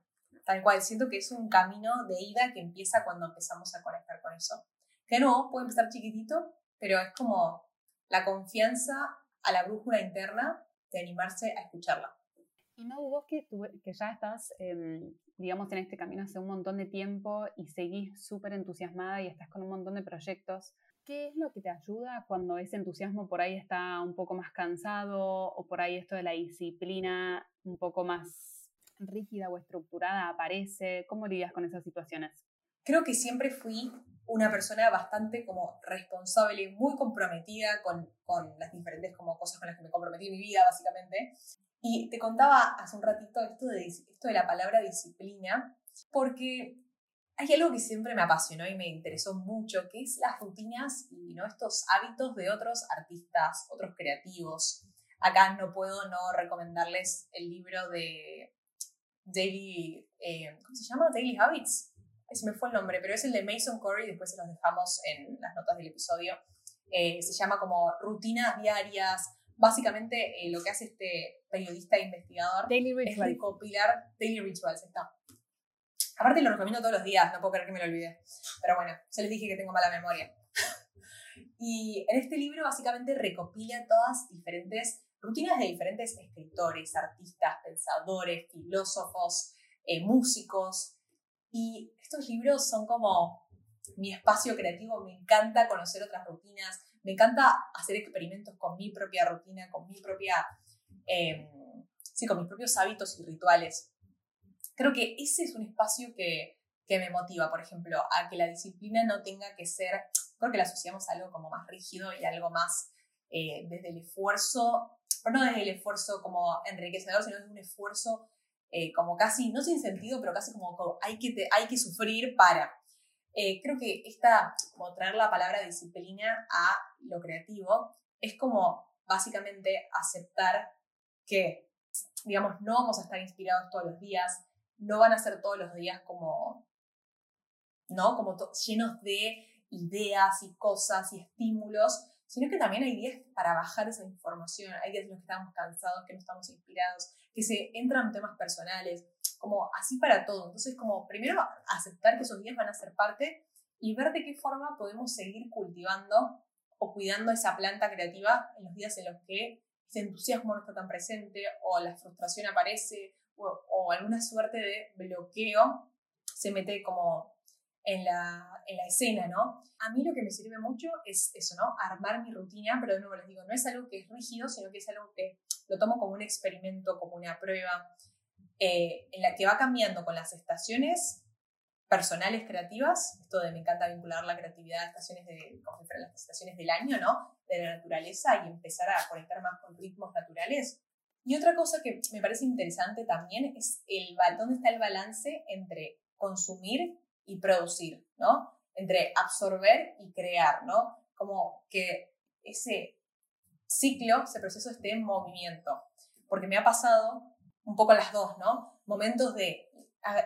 tal cual. Siento que es un camino de ida que empieza cuando empezamos a conectar con eso. Que no, puede empezar chiquitito, pero es como la confianza a la brújula interna de animarse a escucharla. Y no, vos que, que ya estás, em, digamos, en este camino hace un montón de tiempo y seguís súper entusiasmada y estás con un montón de proyectos, ¿qué es lo que te ayuda cuando ese entusiasmo por ahí está un poco más cansado o por ahí esto de la disciplina un poco más rígida o estructurada aparece? ¿Cómo lidias con esas situaciones? Creo que siempre fui una persona bastante como responsable, muy comprometida con, con las diferentes como cosas con las que me comprometí en mi vida, básicamente. Y te contaba hace un ratito esto de, esto de la palabra disciplina, porque hay algo que siempre me apasionó y me interesó mucho, que es las rutinas y ¿no? estos hábitos de otros artistas, otros creativos. Acá no puedo no recomendarles el libro de Daily, eh, ¿cómo se llama? Daily Habits. Ese me fue el nombre, pero es el de Mason Corey, después se los dejamos en las notas del episodio. Eh, se llama como Rutinas Diarias, básicamente eh, lo que hace este periodista e investigador es recopilar Daily Rituals. Está. Aparte lo recomiendo todos los días, no puedo creer que me lo olvidé. Pero bueno, se les dije que tengo mala memoria. y en este libro básicamente recopila todas diferentes rutinas de diferentes escritores, artistas, pensadores, filósofos, eh, músicos. Y estos libros son como mi espacio creativo, me encanta conocer otras rutinas, me encanta hacer experimentos con mi propia rutina, con mi propia, em, sí, con mis propios hábitos y rituales. Creo que ese es un espacio que, que me motiva, por ejemplo, a que la disciplina no tenga que ser, creo que la asociamos a algo como más rígido y algo más eh, desde el esfuerzo, pero no desde el esfuerzo como enriquecedor, sino desde un esfuerzo eh, como casi, no sin sentido, pero casi como, hay, que hay que sufrir para. Eh, creo que esta, como traer la palabra disciplina a lo creativo, es como básicamente aceptar que, digamos, no vamos a estar inspirados todos los días, no van a ser todos los días como, ¿no? Como llenos de ideas y cosas y estímulos, sino que también hay días para bajar esa información, hay días en los que estamos cansados, que no estamos inspirados, que se entran temas personales, como así para todo. Entonces, como primero aceptar que esos días van a ser parte y ver de qué forma podemos seguir cultivando o cuidando esa planta creativa en los días en los que ese entusiasmo no está tan presente o la frustración aparece o, alguna suerte de bloqueo se mete como en la, en la, escena, ¿no? A mí lo que me sirve mucho es eso, ¿no? Armar mi rutina, pero de nuevo les digo, no es algo que es rígido, sino que es algo que lo tomo como un experimento, como una prueba, eh, en la que va cambiando con las estaciones personales creativas, esto de me encanta vincular la creatividad a estaciones de, como las estaciones del año, ¿no? De la naturaleza y empezar a conectar más con ritmos naturales. Y otra cosa que me parece interesante también es el dónde está el balance entre consumir y producir, ¿no? Entre absorber y crear, ¿no? Como que ese ciclo, ese proceso esté en movimiento. Porque me ha pasado un poco las dos, ¿no? Momentos de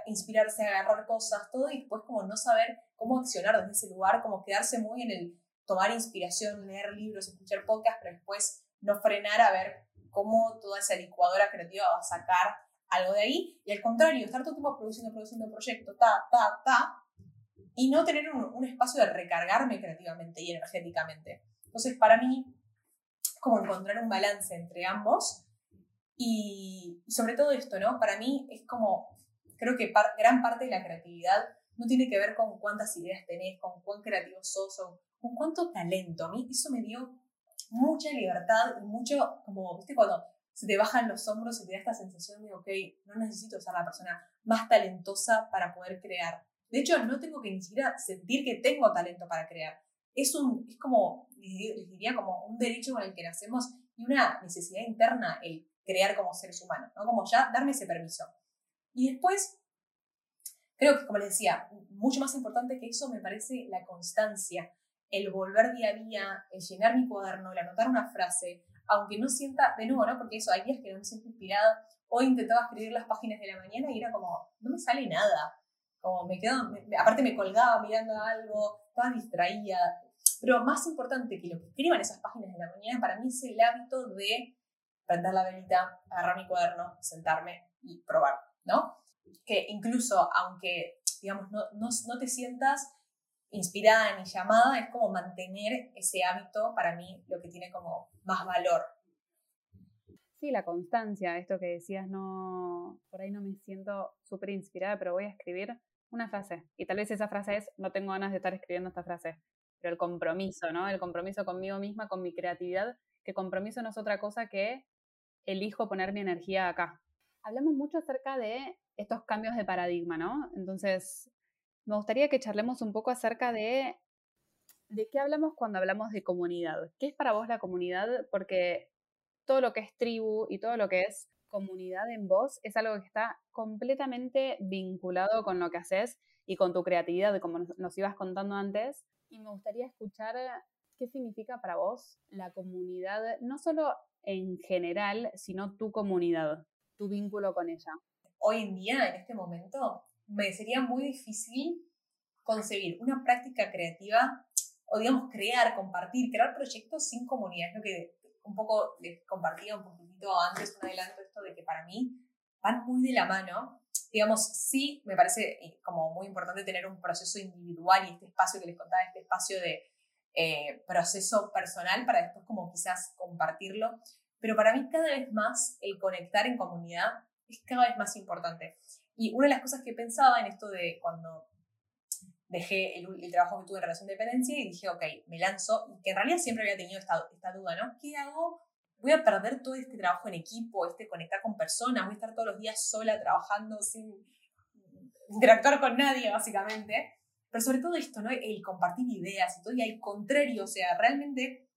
inspirarse, agarrar cosas, todo, y después como no saber cómo accionar desde ese lugar, como quedarse muy en el tomar inspiración, leer libros, escuchar podcasts, pero después no frenar a ver cómo toda esa licuadora creativa va a sacar algo de ahí, y al contrario, estar todo el tiempo produciendo, produciendo proyectos, ta, ta, ta, y no tener un, espacio de recargarme creativamente y energéticamente. Entonces, para mí, como encontrar un balance entre ambos y, sobre todo esto, ¿no? Para mí es como, creo que gran parte de la creatividad no tiene que ver con cuántas ideas tenés, con cuán creativo sos con cuánto talento. A mí eso me dio mucha libertad y mucho, como, viste, cuando se te bajan los hombros y te da esta sensación de, ok, no necesito ser la persona más talentosa para poder crear. De hecho, no tengo que ni siquiera sentir que tengo talento para crear. Es, un, es como, les diría, como un derecho con el que nacemos y una necesidad interna el crear como seres humanos, ¿no? Como ya darme ese permiso. Y después, creo que, como les decía, mucho más importante que eso me parece la constancia, el volver día a día, el llenar mi cuaderno, el anotar una frase, aunque no sienta, de nuevo, ¿no? Porque eso, hay días que no me siento inspirada. Hoy intentaba escribir las páginas de la mañana y era como, no me sale nada. Como me quedo, aparte me colgaba mirando algo, estaba distraída. Pero más importante que lo que escriban esas páginas de la mañana, para mí es el hábito de prender la velita, agarrar mi cuaderno, sentarme y probar, ¿no? Que incluso aunque, digamos, no, no, no te sientas inspirada ni llamada, es como mantener ese hábito para mí lo que tiene como más valor. Sí, la constancia, esto que decías, no, por ahí no me siento súper inspirada, pero voy a escribir una frase. Y tal vez esa frase es, no tengo ganas de estar escribiendo esta frase, el compromiso, ¿no? El compromiso conmigo misma, con mi creatividad, que compromiso no es otra cosa que elijo poner mi energía acá. Hablamos mucho acerca de estos cambios de paradigma, ¿no? Entonces, me gustaría que charlemos un poco acerca de de qué hablamos cuando hablamos de comunidad. ¿Qué es para vos la comunidad? Porque todo lo que es tribu y todo lo que es comunidad en vos es algo que está completamente vinculado con lo que haces y con tu creatividad, como nos ibas contando antes. Y me gustaría escuchar qué significa para vos la comunidad, no solo en general, sino tu comunidad, tu vínculo con ella. Hoy en día, en este momento, me sería muy difícil concebir una práctica creativa o, digamos, crear, compartir, crear proyectos sin comunidad. Es lo que un poco les compartía un poquitito antes, un adelanto, esto de que para mí van muy de la mano. Digamos, sí me parece eh, como muy importante tener un proceso individual y este espacio que les contaba, este espacio de eh, proceso personal para después como quizás compartirlo. Pero para mí cada vez más el conectar en comunidad es cada vez más importante. Y una de las cosas que pensaba en esto de cuando dejé el, trabajo que tuve en relación de dependencia y dije, ok, me lanzo, que en realidad siempre había tenido esta, esta duda, ¿no? ¿Qué hago? Voy a perder todo este trabajo en equipo, este conectar con personas, voy a estar todos los días sola trabajando sin interactuar con nadie, básicamente. Pero sobre todo esto, ¿no? El compartir ideas y todo, y al contrario, o sea, realmente,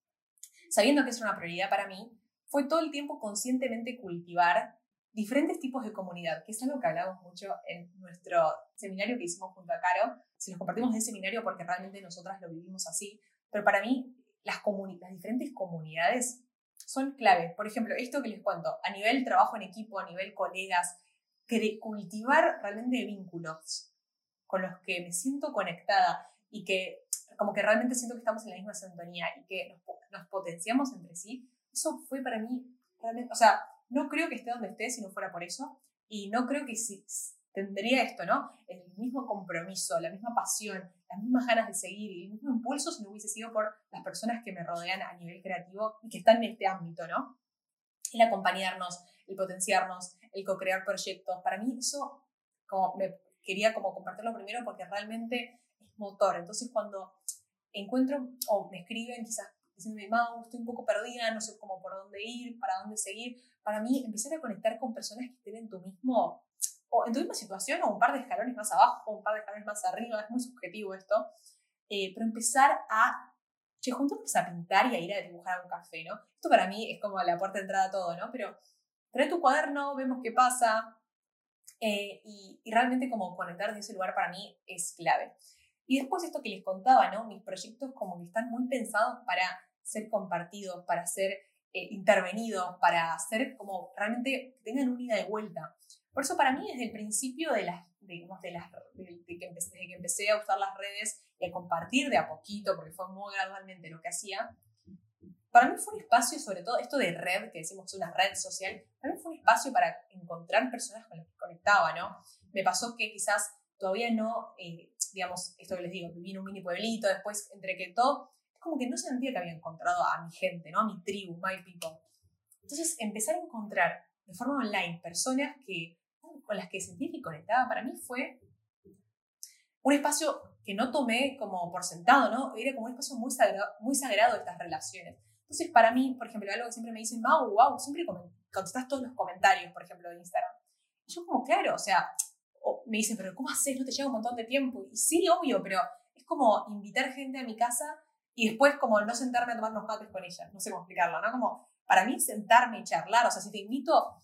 sabiendo que es una prioridad para mí, fue todo el tiempo conscientemente cultivar diferentes tipos de comunidad, que es algo que hablamos mucho en nuestro seminario que hicimos junto a Caro. Si nos compartimos de seminario porque realmente nosotras lo vivimos así, pero para mí las, las diferentes comunidades son claves. Por ejemplo, esto que les cuento, a nivel trabajo en equipo, a nivel colegas, cultivar realmente vínculos con los que me siento conectada y que como que realmente siento que estamos en la misma sintonía y que nos, nos potenciamos entre sí, eso fue para mí realmente, o sea, no creo que esté donde esté si no fuera por eso. Y no creo que si, tendría esto, ¿no? El mismo compromiso, la misma pasión, las mismas ganas de seguir y el mismo impulso si no hubiese sido por las personas que me rodean a nivel creativo y que están en este ámbito, ¿no? El acompañarnos, el potenciarnos, el co-crear proyectos. Para mí eso, como me quería como compartirlo primero porque realmente es motor. Entonces cuando encuentro o me escriben quizás diciéndome, Mau, estoy un poco perdida, no sé cómo por dónde ir, para dónde seguir. Para mí, empezar a conectar con personas que estén en tu mismo, o en tu misma situación, o un par de escalones más abajo, o un par de escalones más arriba, es muy subjetivo esto, eh, pero empezar a, che, juntarnos a pintar y a ir a dibujar a un café, ¿no? Esto para mí es como la puerta de entrada a todo, ¿no? Pero trae tu cuaderno, vemos qué pasa, eh, y, y, realmente como conectar de ese lugar para mí es clave. Y después esto que les contaba, ¿no? Mis proyectos como que están muy pensados para ser compartidos, para ser eh, intervenidos, para ser como realmente tengan un ida de vuelta. Por eso para mí desde el principio de las, digamos, de las de, que empecé, desde que empecé a usar las redes y a compartir de a poquito, porque fue muy gradualmente lo que hacía, para mí fue un espacio, sobre todo esto de red, que decimos una red social, para mí fue un espacio para encontrar personas con las que conectaba, ¿no? Me pasó que quizás todavía no, eh, digamos, esto que les digo, viví en un mini pueblito, después entre que todo, es como que no sentía que había encontrado a mi gente, ¿no? A mi tribu, my people. Entonces, empezar a encontrar de forma online personas que, con las que sentí que conectaba, para mí fue un espacio que no tomé como por sentado, ¿no? Era como un espacio muy sagrado, muy sagrado estas relaciones. Entonces, para mí, por ejemplo, algo que siempre me dicen, wow, wow, siempre contestas todos los comentarios, por ejemplo, de Instagram. Y yo como, claro, o sea, me dicen, pero ¿cómo haces? No te lleva un montón de tiempo. Y sí, obvio, pero es como invitar gente a mi casa y después como no sentarme a tomar unos mates con ella. No sé cómo explicarlo, ¿no? Como, para mí sentarme y charlar, o sea, si te invito,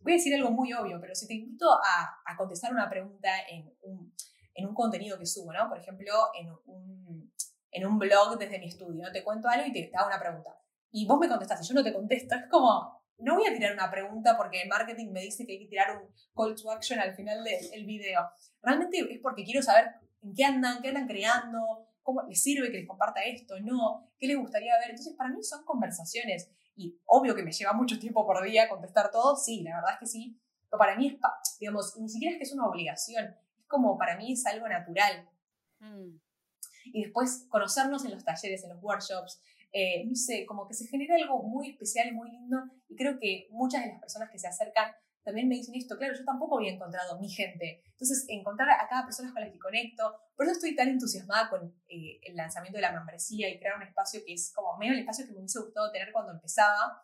voy a decir algo muy obvio, pero si te invito a, a contestar una pregunta en un en un contenido que subo, ¿no? Por ejemplo, en un, en un blog desde mi estudio, ¿no? Te cuento algo y te, hago una pregunta. Y vos me contestás y yo no te contesto. Es como, no voy a tirar una pregunta porque el marketing me dice que hay que tirar un call to action al final del video. Realmente es porque quiero saber en qué andan, qué andan creando, cómo les sirve que les comparta esto, no, qué les gustaría ver. Entonces, para mí son conversaciones. Y obvio que me lleva mucho tiempo por día contestar todo, sí, la verdad es que sí. Pero para mí es, digamos, ni siquiera es que es una obligación, como para mí es algo natural. Mm. Y después conocernos en los talleres, en los workshops, eh, no sé, como que se genera algo muy especial y muy lindo. Y creo que muchas de las personas que se acercan también me dicen esto, claro, yo tampoco había encontrado mi gente. Entonces, encontrar a cada persona con la que conecto, por eso estoy tan entusiasmada con eh, el lanzamiento de la membresía y crear un espacio que es como medio el espacio que me hubiese gustado tener cuando empezaba,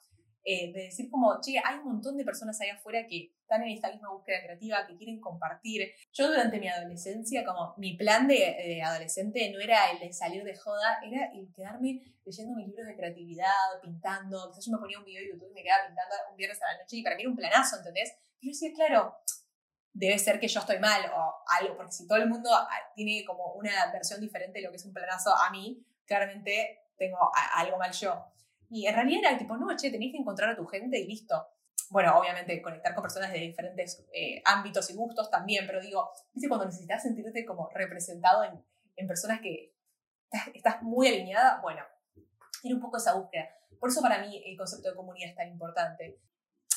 eh, de decir como, che, hay un montón de personas ahí afuera que están en esta misma búsqueda creativa, que quieren compartir. Yo durante mi adolescencia, como mi plan de, adolescente no era el de salir de joda, era el quedarme leyendo mis libros de creatividad, pintando, quizás yo me ponía un video de YouTube y me quedaba pintando un viernes a la noche y para mí era un planazo, ¿entendés? Y yo decía, claro, debe ser que yo estoy mal o algo, porque si todo el mundo ah, tiene como una versión diferente de lo que es un planazo a mí, claramente tengo algo mal yo. Y en realidad era tipo, no, che, tenés que encontrar a tu gente y listo. Bueno, obviamente conectar con personas de diferentes eh, ámbitos y gustos también, pero digo, ¿viste cuando necesitas sentirte como representado en, en personas que estás, muy alineada? Bueno, tiene un poco esa búsqueda. Por eso para mí el concepto de comunidad es tan importante.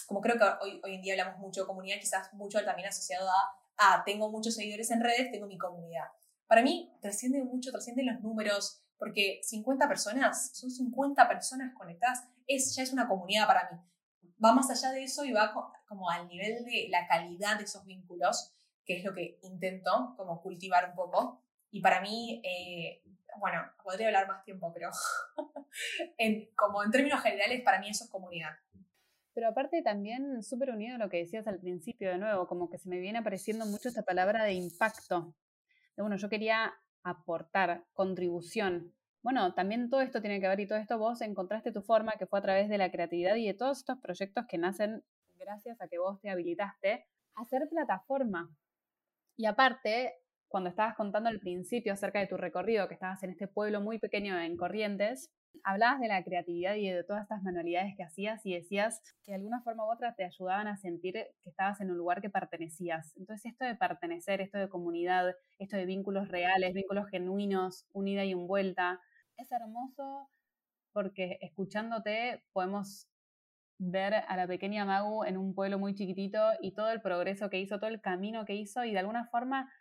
Como creo que hoy, hoy en día hablamos mucho de comunidad, quizás mucho también asociado a, ah, tengo muchos seguidores en redes, tengo mi comunidad. Para mí trasciende mucho, trasciende los números, porque 50 personas, son 50 personas conectadas, es, ya es una comunidad para mí. Va más allá de eso y va como al nivel de la calidad de esos vínculos, que es lo que intento como cultivar un poco. Y para mí, eh, bueno, podría hablar más tiempo, pero en, como en términos generales, para mí eso es comunidad. Pero aparte también súper unido a lo que decías al principio, de nuevo, como que se me viene apareciendo mucho esta palabra de impacto. Bueno, yo quería aportar, contribución. Bueno, también todo esto tiene que ver y todo esto vos encontraste tu forma que fue a través de la creatividad y de todos estos proyectos que nacen gracias a que vos te habilitaste a hacer plataforma. Y aparte, cuando estabas contando al principio acerca de tu recorrido, que estabas en este pueblo muy pequeño en Corrientes, hablabas de la creatividad y de todas estas manualidades que hacías y decías que de alguna forma u otra te ayudaban a sentir que estabas en un lugar que pertenecías. Entonces esto de pertenecer, esto de comunidad, esto de vínculos reales, vínculos genuinos, unida y envuelta, es hermoso porque escuchándote podemos ver a la pequeña Magu en un pueblo muy chiquitito y todo el progreso que hizo, todo el camino que hizo y de alguna forma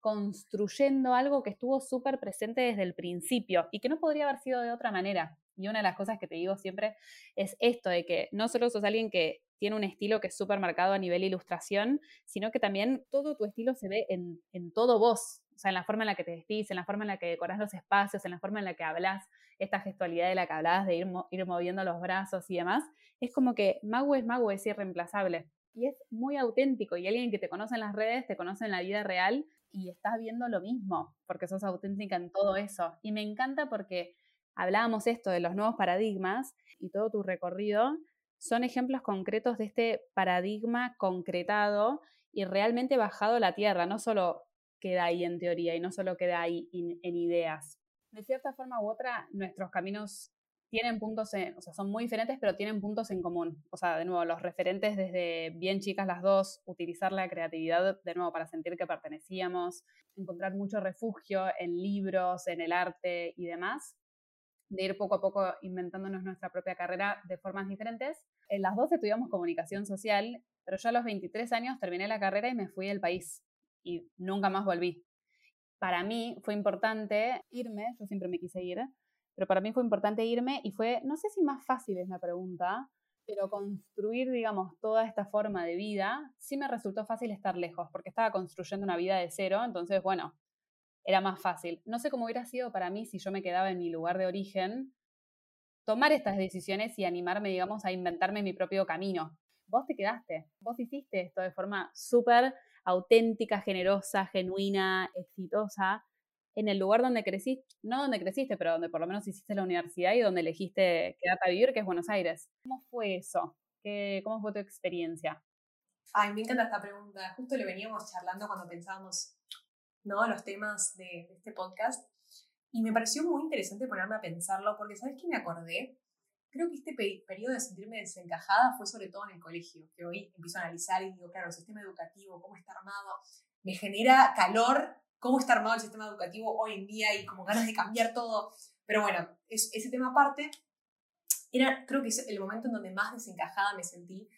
construyendo algo que estuvo súper presente desde el principio y que no podría haber sido de otra manera. Y una de las cosas que te digo siempre es esto, de que no solo sos alguien que tiene un estilo que es súper marcado a nivel ilustración, sino que también todo tu estilo se ve en, en, todo vos, o sea, en la forma en la que te vestís, en la forma en la que decorás los espacios, en la forma en la que hablas, esta gestualidad de la que hablabas de ir, ir moviendo los brazos y demás, es como que Magu es Magu, es irreemplazable. Y es muy auténtico y alguien que te conoce en las redes, te conoce en la vida real y estás viendo lo mismo, porque sos auténtica en todo eso. Y me encanta porque hablábamos esto de los nuevos paradigmas y todo tu recorrido son ejemplos concretos de este paradigma concretado y realmente bajado a la tierra, no solo queda ahí en teoría y no solo queda ahí en ideas. De cierta forma u otra, nuestros caminos tienen puntos, en, o sea, son muy diferentes, pero tienen puntos en común. O sea, de nuevo, los referentes desde bien chicas las dos, utilizar la creatividad de nuevo para sentir que pertenecíamos, encontrar mucho refugio en libros, en el arte y demás. de ir poco a poco inventándonos nuestra propia carrera de formas diferentes. En las dos estudiamos comunicación social, pero yo a los 23 años terminé la carrera y me fui del país y nunca más volví. Para mí fue importante irme, yo siempre me quise ir, pero para mí fue importante irme y fue, no sé si más fácil es la pregunta, pero construir, digamos, toda esta forma de vida, sí me resultó fácil estar lejos, porque estaba construyendo una vida de cero, entonces, bueno, era más fácil. No sé cómo hubiera sido para mí si yo me quedaba en mi lugar de origen, tomar estas decisiones y animarme, digamos, a inventarme mi propio camino. Vos te quedaste, vos hiciste esto de forma súper auténtica, generosa, genuina, exitosa, en el lugar donde creciste, no donde creciste, pero donde por lo menos hiciste la universidad y donde elegiste quedarte a vivir, que es Buenos Aires. ¿Cómo fue eso? ¿Qué, ¿Cómo fue tu experiencia? Ay, me encanta esta pregunta. Justo lo veníamos charlando cuando pensábamos ¿no? los temas de, este podcast. Y me pareció muy interesante ponerme a pensarlo, porque ¿sabes qué me acordé? Creo que este periodo de sentirme desencajada fue sobre todo en el colegio, que hoy empiezo a analizar y digo, claro, el sistema educativo, cómo está armado, me genera calor cómo está armado el sistema educativo hoy en día y como ganas de cambiar todo. Pero bueno, es, ese tema aparte, era creo que es el momento en donde más desencajada me sentí.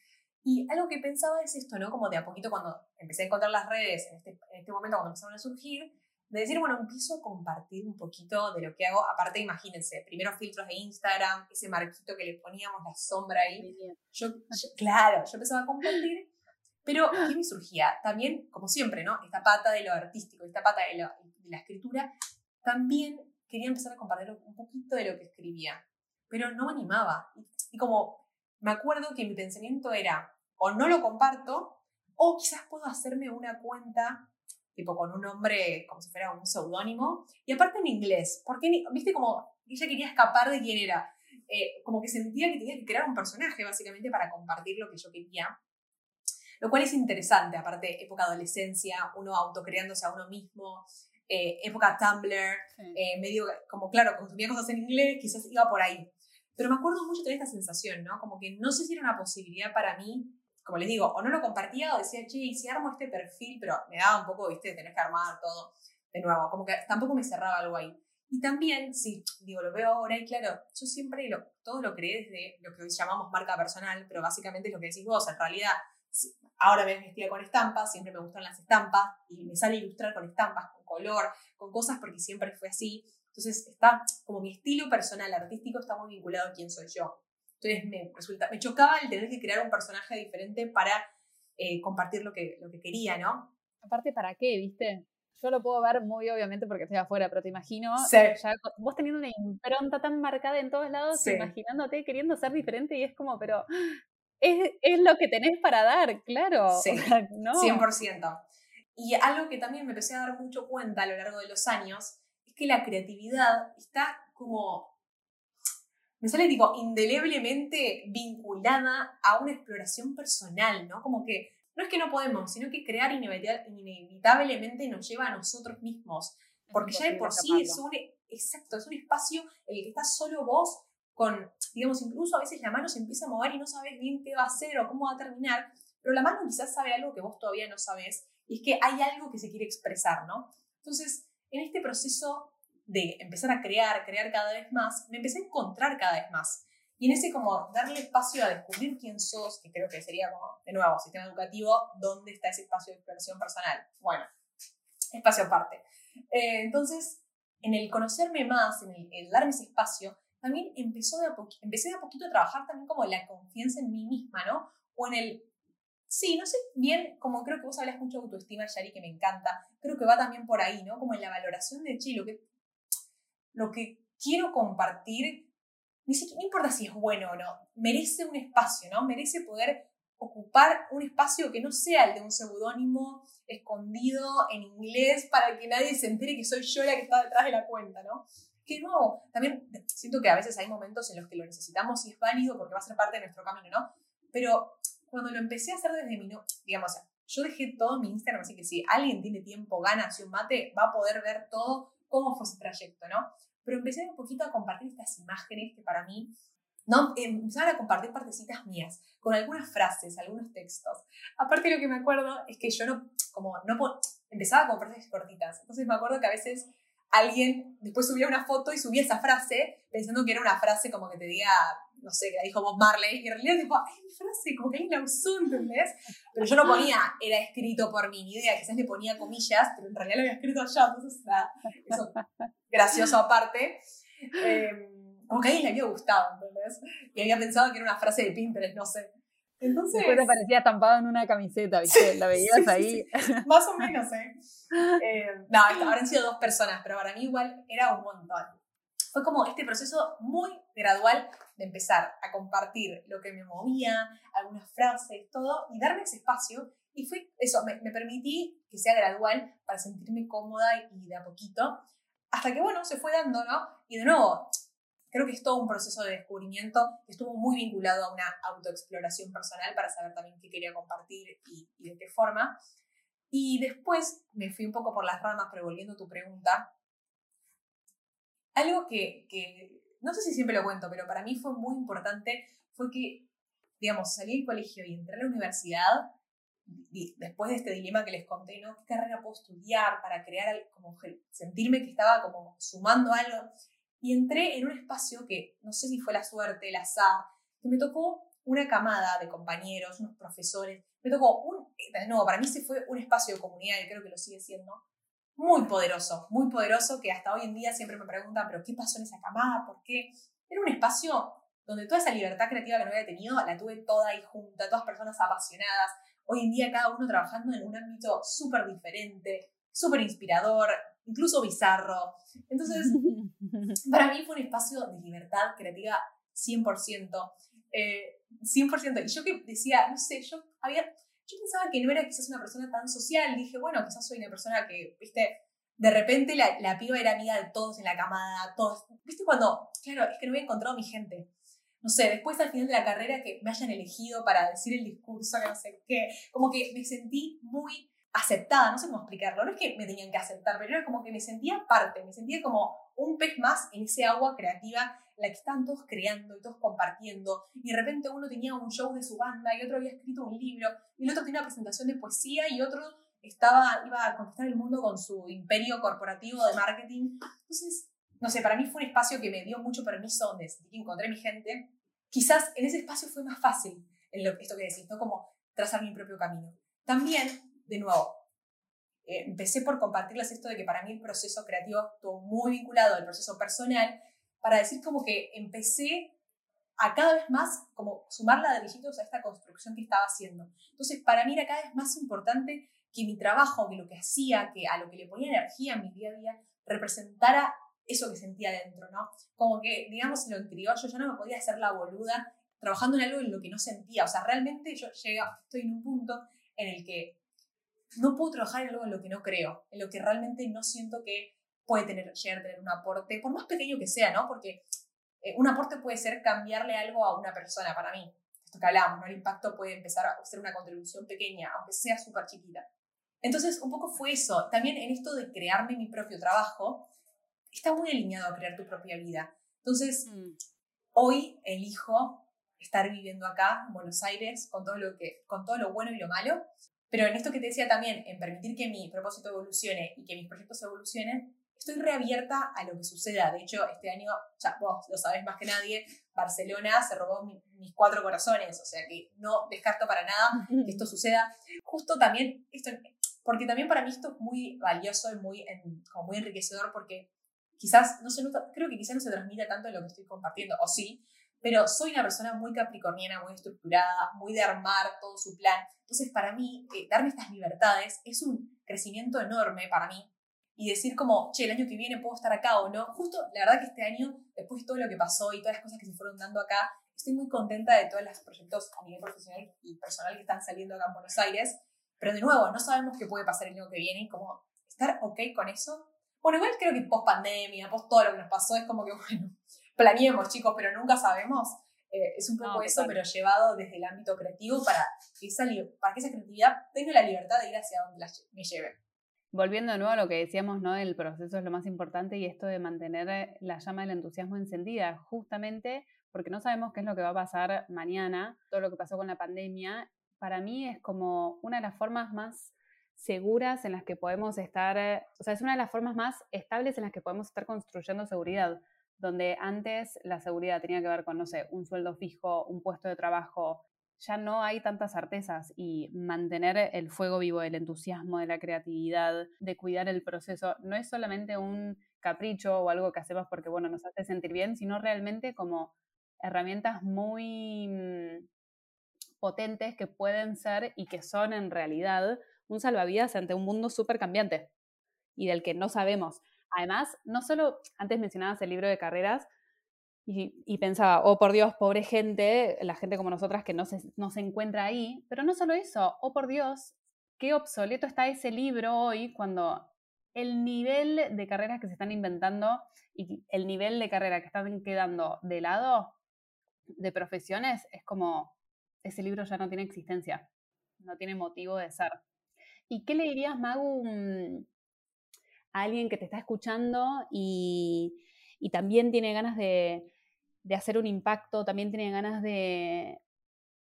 Y algo que pensaba es esto, ¿no? Como de a poquito cuando empecé a encontrar las redes, en este, en este momento cuando empezaron a surgir, de decir, bueno, empiezo a compartir un poquito de lo que hago. Aparte, imagínense, primero filtros de Instagram, ese marquito que le poníamos, la sombra ahí. Yo, claro, yo empezaba a compartir pero, ¿qué me surgía? También, como siempre, ¿no? Esta pata de lo artístico, esta pata de, la escritura, también quería empezar a compartir un poquito de lo que escribía, pero no me animaba. Y, como me acuerdo que mi pensamiento era, o no lo comparto, o quizás puedo hacerme una cuenta tipo con un nombre como si fuera un seudónimo, y aparte en inglés, porque, viste, como ella quería escapar de quién era, eh, como que sentía que tenía que crear un personaje básicamente para compartir lo que yo quería. Lo cual es interesante, aparte, época adolescencia, uno autocreándose a uno mismo, eh, época Tumblr, eh, medio como, claro, consumía cosas en inglés, quizás iba por ahí. Pero me acuerdo mucho de esta sensación, ¿no? Como que no sé si era una posibilidad para mí, como les digo, o no lo compartía o decía, che, y si armo este perfil, pero me daba un poco, viste, tenés que armar todo de nuevo, como que tampoco me cerraba algo ahí. Y también, sí, digo, lo veo ahora y claro, yo siempre lo, todo lo creé desde lo que hoy llamamos marca personal, pero básicamente es lo que decís vos, en realidad Ahora me vestida con estampas, siempre me gustan las estampas y me sale ilustrar con estampas, con color, con cosas porque siempre fue así. Entonces está como mi estilo personal artístico está muy vinculado a quién soy yo. Entonces me resulta, me chocaba el tener que crear un personaje diferente para eh, compartir lo que, lo que quería, ¿no? Aparte, ¿para qué? ¿Viste? Yo lo puedo ver muy obviamente porque estoy afuera, pero te imagino vos teniendo una impronta tan marcada en todos lados, imaginándote queriendo ser diferente y es como, pero es, es, lo que tenés para dar, claro. Sí, 100%. Y algo que también me empecé a dar mucho cuenta a lo largo de los años es que la creatividad está como, me sale tipo, indeleblemente vinculada a una exploración personal, ¿no? Como que no es que no podemos, sino que crear inevitablemente nos lleva a nosotros mismos. Porque ya de por sí es un, exacto, es un espacio en el que estás solo vos con, digamos, incluso a veces la mano se empieza a mover y no sabes bien qué va a hacer o cómo va a terminar, pero la mano quizás sabe algo que vos todavía no sabes y es que hay algo que se quiere expresar, ¿no? Entonces, en este proceso de empezar a crear, crear cada vez más, me empecé a encontrar cada vez más. Y en ese como darle espacio a descubrir quién sos, que creo que sería como, de nuevo, sistema educativo, ¿dónde está ese espacio de expresión personal? Bueno, espacio aparte. Eh, entonces, en el conocerme más, en el darme ese espacio, también empecé de a poquito a trabajar también como la confianza en mí misma, ¿no? O en el, sí, no sé bien, como creo que vos hablas mucho de autoestima, Yari, que me encanta, creo que va también por ahí, ¿no? Como en la valoración de, che, lo que, lo que quiero compartir, ni siquiera, no importa si es bueno o no, merece un espacio, ¿no? Merece poder ocupar un espacio que no sea el de un seudónimo escondido en inglés para que nadie se entere que soy yo la que está detrás de la cuenta, ¿no? No, también siento que a veces hay momentos en los que lo necesitamos y es válido porque va a ser parte de nuestro camino, ¿no? Pero cuando lo empecé a hacer desde mi, no, digamos, yo dejé todo mi Instagram, así que si alguien tiene tiempo, ganas y un mate, va a poder ver todo cómo fue ese trayecto, ¿no? Pero empecé un poquito a compartir estas imágenes que para mí, ¿no? Empezaron a compartir partecitas mías, con algunas frases, algunos textos. Aparte lo que me acuerdo es que yo no, como, no, empezaba con frases cortitas. Entonces me acuerdo que a veces alguien después subía una foto y subía esa frase pensando que era una frase como que te diga, no sé, que la dijo Bob Marley, y en realidad tipo, ay, mi frase, como que alguien la usó, ¿entendés? Pero yo no ponía, era escrito por mí, ni idea, quizás le ponía comillas, pero en realidad lo había escrito yo, entonces nada, eso gracioso aparte. Em, como que a alguien le había gustado, ¿entendés? Y había pensado que era una frase de Pinterest, no sé. Entonces. Después te parecía estampado en una camiseta, ¿viste? La veías ahí. Más o menos, ¿eh? ¿eh? No, habrán sido dos personas, pero para mí igual era un montón. Fue como este proceso muy gradual de empezar a compartir lo que me movía, algunas frases, todo, y darme ese espacio. Y fue eso, me, me permití que sea gradual para sentirme cómoda y de a poquito. Hasta que, bueno, se fue dando, ¿no? Y de nuevo, creo que es todo un proceso de descubrimiento que estuvo muy vinculado a una autoexploración personal para saber también qué quería compartir y, de qué forma. Y después me fui un poco por las ramas, pero volviendo a tu pregunta, algo que, no sé si siempre lo cuento, pero para mí fue muy importante, fue que, digamos, salí del colegio y entré a la universidad, después de este dilema que les conté, ¿no? ¿Qué carrera puedo estudiar para crear, como sentirme que estaba como sumando algo? Y entré en un espacio que no sé si fue la suerte, el azar, que me tocó una camada de compañeros, unos profesores, me tocó un, nuevo, para mí se fue un espacio de comunidad y creo que lo sigue siendo, muy poderoso, muy poderoso que hasta hoy en día siempre me preguntan, pero ¿qué pasó en esa camada? ¿Por qué? Era un espacio donde toda esa libertad creativa que no había tenido la tuve toda ahí junta, todas personas apasionadas, hoy en día cada uno trabajando en un ámbito súper diferente, súper inspirador, incluso bizarro. Entonces, para mí fue un espacio de libertad creativa 100%. Eh, 100%. Y yo que decía, no sé, yo había, yo pensaba que no era quizás una persona tan social. Dije, bueno, quizás soy una persona que, viste, de repente la, la piba era amiga de todos en la camada, todos. ¿Viste cuando, claro, es que no había encontrado mi gente? No sé, después al final de la carrera que me hayan elegido para decir el discurso, que no sé qué, como que me sentí muy aceptada, no sé cómo explicarlo, no es que me tenían que aceptar, pero era como que me sentía parte, me sentía como un pez más en ese agua creativa la que estaban todos creando y todos compartiendo, y de repente uno tenía un show de su banda y otro había escrito un libro, y el otro tenía una presentación de poesía y otro estaba, iba a conquistar el mundo con su imperio corporativo de marketing. Entonces, no sé, para mí fue un espacio que me dio mucho permiso donde sentí que encontré mi gente. Quizás en ese espacio fue más fácil en lo, esto que decís, ¿no? Como trazar mi propio camino. También de nuevo, eh, empecé por compartirles esto de que para mí el proceso creativo estuvo muy vinculado al proceso personal, para decir como que empecé a cada vez más como sumar ladrillitos a esta construcción que estaba haciendo. Entonces, para mí era cada vez más importante que mi trabajo, que lo que hacía, que a lo que le ponía energía en mi día a día, representara eso que sentía dentro, ¿no? Como que, digamos, en lo anterior yo ya no me podía hacer la boluda trabajando en algo en lo que no sentía. O sea, realmente yo llegué, estoy en un punto en el que no puedo trabajar en algo en lo que no creo, en lo que realmente no siento que puede tener, llegar a tener un aporte, por más pequeño que sea, ¿no? Porque eh, un aporte puede ser cambiarle algo a una persona para mí. Esto que hablamos, ¿no? El impacto puede empezar a ser una contribución pequeña, aunque sea súper chiquita. Entonces, un poco fue eso. También en esto de crearme mi propio trabajo, está muy alineado a crear tu propia vida. Entonces, mm. hoy elijo estar viviendo acá en Buenos Aires con todo lo que con todo lo bueno y lo malo pero en esto que te decía también, en permitir que mi propósito evolucione y que mis proyectos evolucionen, estoy reabierta a lo que suceda. De hecho, este año, ya vos lo sabés más que nadie, Barcelona se robó mis cuatro corazones, o sea que no descarto para nada que esto suceda. Justo también, esto, porque también para mí esto es muy valioso y muy, como muy enriquecedor porque quizás no se nota, creo que quizás no se transmite tanto en lo que estoy compartiendo, o sí, pero soy una persona muy capricorniana, muy estructurada, muy de armar todo su plan. Entonces, para mí, eh, darme estas libertades es un crecimiento enorme para mí. Y decir como, che, el año que viene puedo estar acá o no. Justo, la verdad que este año, después de todo lo que pasó y todas las cosas que se fueron dando acá, estoy muy contenta de todos los proyectos a nivel profesional y personal que están saliendo acá en Buenos Aires. Pero de nuevo, no sabemos qué puede pasar el año que viene y como estar ok con eso. Bueno, igual creo que post pandemia, post todo lo que nos pasó, es como que, bueno, planeemos, chicos, pero nunca sabemos. Eh, es un poco eso, pero llevado desde el ámbito creativo para que, esa, para que esa creatividad tenga la libertad de ir hacia donde me lleve. Volviendo de nuevo a lo que decíamos, ¿no? El proceso es lo más importante y esto de mantener eh, la llama del entusiasmo encendida, justamente porque no sabemos qué es lo que va a pasar mañana, todo lo que pasó con la pandemia, para mí es como una de las formas más seguras en las que podemos estar, o sea, es una de las formas más estables en las que podemos estar construyendo seguridad, donde antes la seguridad tenía que ver con, no sé, un sueldo fijo, un puesto de trabajo, ya no hay tantas certezas y mantener el fuego vivo, el entusiasmo de la creatividad, de cuidar el proceso, no es solamente un capricho o algo que hacemos porque, bueno, nos hace sentir bien, sino realmente como herramientas muy mm, potentes que pueden ser y que son en realidad un salvavidas ante un mundo súper cambiante y del que no sabemos. Además, no solo, antes mencionabas el libro de carreras y, pensaba, oh por Dios, pobre gente, la gente como nosotras que no se, no se encuentra ahí, pero no solo eso, oh por Dios, qué obsoleto está ese libro hoy cuando el nivel de carreras que se están inventando y el nivel de carrera que están quedando de lado de profesiones es como ese libro ya no tiene existencia, no tiene motivo de ser. ¿Y qué le dirías, Magu, mm, a alguien que te está escuchando y, también tiene ganas de, hacer un impacto, también tiene ganas de,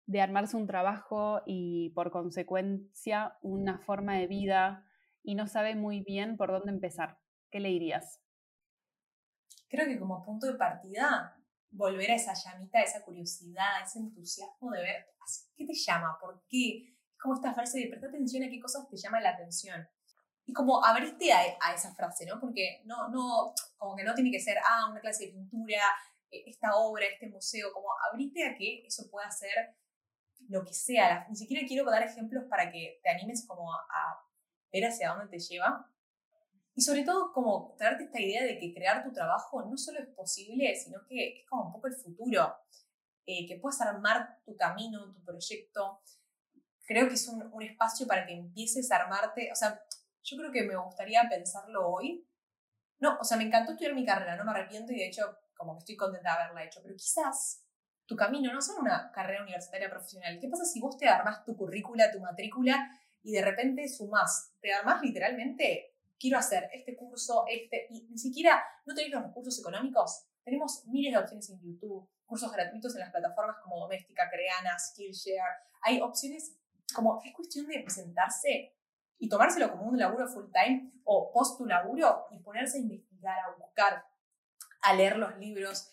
de armarse un trabajo y por consecuencia una forma de vida y no sabe muy bien por dónde empezar? ¿Qué le dirías? Creo que como punto de partida volver a esa llamita, a esa curiosidad, a ese entusiasmo de ver qué te llama, por qué. Es como esta frase de prestar atención a qué cosas te llaman la atención. Y como abrirte a, esa frase, ¿no? Porque no, no, como que no tiene que ser, ah, una clase de pintura, e, esta obra, este museo, como abrirte a que eso pueda ser lo que sea. Ni siquiera quiero dar ejemplos para que te animes como a ver hacia dónde te lleva, y sobre todo, como traerte esta idea de que crear tu trabajo no solo es posible, sino que es como un poco el futuro, eh, que puedas armar tu camino, tu proyecto. Creo que es un, un, espacio para que empieces a armarte, o sea, yo creo que me gustaría pensarlo hoy. No, o sea, me encantó estudiar mi carrera, no me arrepiento y de hecho, como que estoy contenta de haberla hecho, pero quizás tu camino no sea una carrera universitaria profesional. ¿Qué pasa si vos te armas tu currícula, tu matrícula y de repente sumás? Te armás literalmente quiero hacer este curso, este, y ni siquiera no tenéis los recursos económicos, tenemos miles de opciones en YouTube, cursos gratuitos en las plataformas como Doméstica, Creana, Skillshare. Hay opciones como es cuestión de presentarse y tomárselo como un laburo full time o post tu laburo y ponerse a investigar, a buscar, a leer los libros,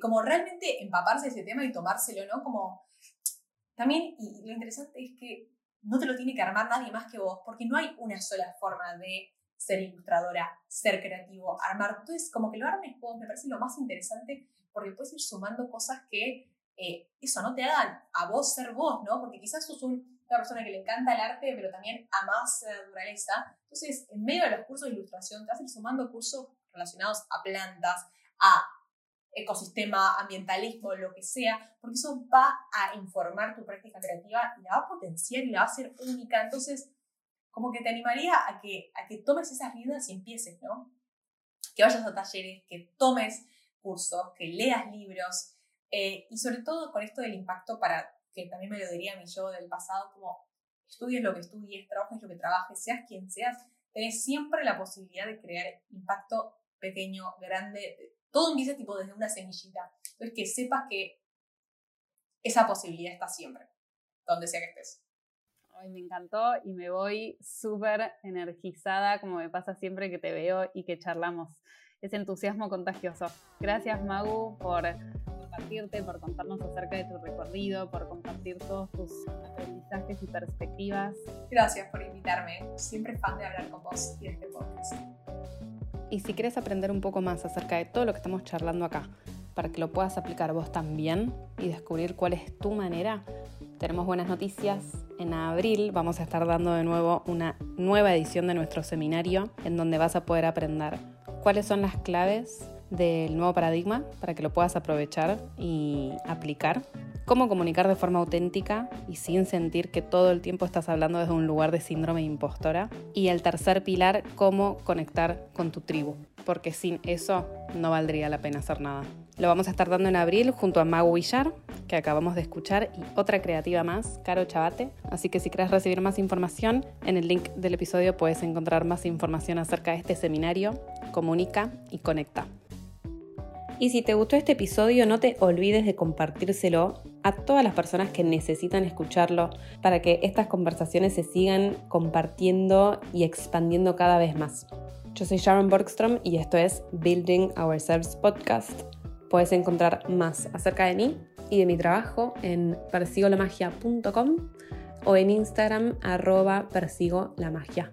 como realmente empaparse de ese tema y tomárselo, ¿no? Como también, y lo interesante es que no te lo tiene que armar nadie más que vos, porque no hay una sola forma de ser ilustradora, ser creativo, armar. Entonces, como que lo armes vos me parece lo más interesante porque puedes ir sumando cosas que eh, eso no te hagan a vos ser vos, ¿no? Porque quizás sos una persona que le encanta el arte, pero también amás la naturaleza. Entonces, en medio de los cursos de ilustración, te vas a ir sumando cursos relacionados a plantas, a ecosistema, ambientalismo, lo que sea, porque eso va a informar tu práctica creativa y la va a potenciar y la va a hacer única. Entonces, como que te animaría a que, a que tomes esas riendas y empieces, ¿no? Que vayas a talleres, que tomes cursos, que leas libros eh, y sobre todo con esto del impacto para, que también me lo diría mi yo del pasado, como estudies lo que estudies, trabajes lo que trabajes, seas quien seas, tenés siempre la posibilidad de crear impacto pequeño, grande, todo empieza tipo desde una semillita. Entonces que sepas que esa posibilidad está siempre, donde sea que estés me encantó y me voy súper energizada, como me pasa siempre que te veo y que charlamos. Ese entusiasmo contagioso. Gracias, Magu, por compartirte, por contarnos acerca de tu recorrido, por compartir todos tus aprendizajes y perspectivas. Gracias por invitarme. Siempre fan de hablar con vos y de este podcast. Y si quieres aprender un poco más acerca de todo lo que estamos charlando acá, para que lo puedas aplicar vos también y descubrir cuál es tu manera, tenemos buenas noticias. En abril vamos a estar dando de nuevo una nueva edición de nuestro seminario en donde vas a poder aprender cuáles son las claves del nuevo paradigma para que lo puedas aprovechar y aplicar. Cómo comunicar de forma auténtica y sin sentir que todo el tiempo estás hablando desde un lugar de síndrome impostora. Y el tercer pilar, cómo conectar con tu tribu, porque sin eso no valdría la pena hacer nada. Lo vamos a estar dando en abril junto a Mago Villar, que acabamos de escuchar, y otra creativa más, Caro Chabate. Así que si quieres recibir más información, en el link del episodio puedes encontrar más información acerca de este seminario. Comunica y conecta. Y si te gustó este episodio, no te olvides de compartírselo a todas las personas que necesitan escucharlo para que estas conversaciones se sigan compartiendo y expandiendo cada vez más. Yo soy Sharon Borgstrom y esto es Building Ourselves Podcast. Puedes encontrar más acerca de mí y de mi trabajo en persigolamagia.com o en Instagram arroba persigo la magia.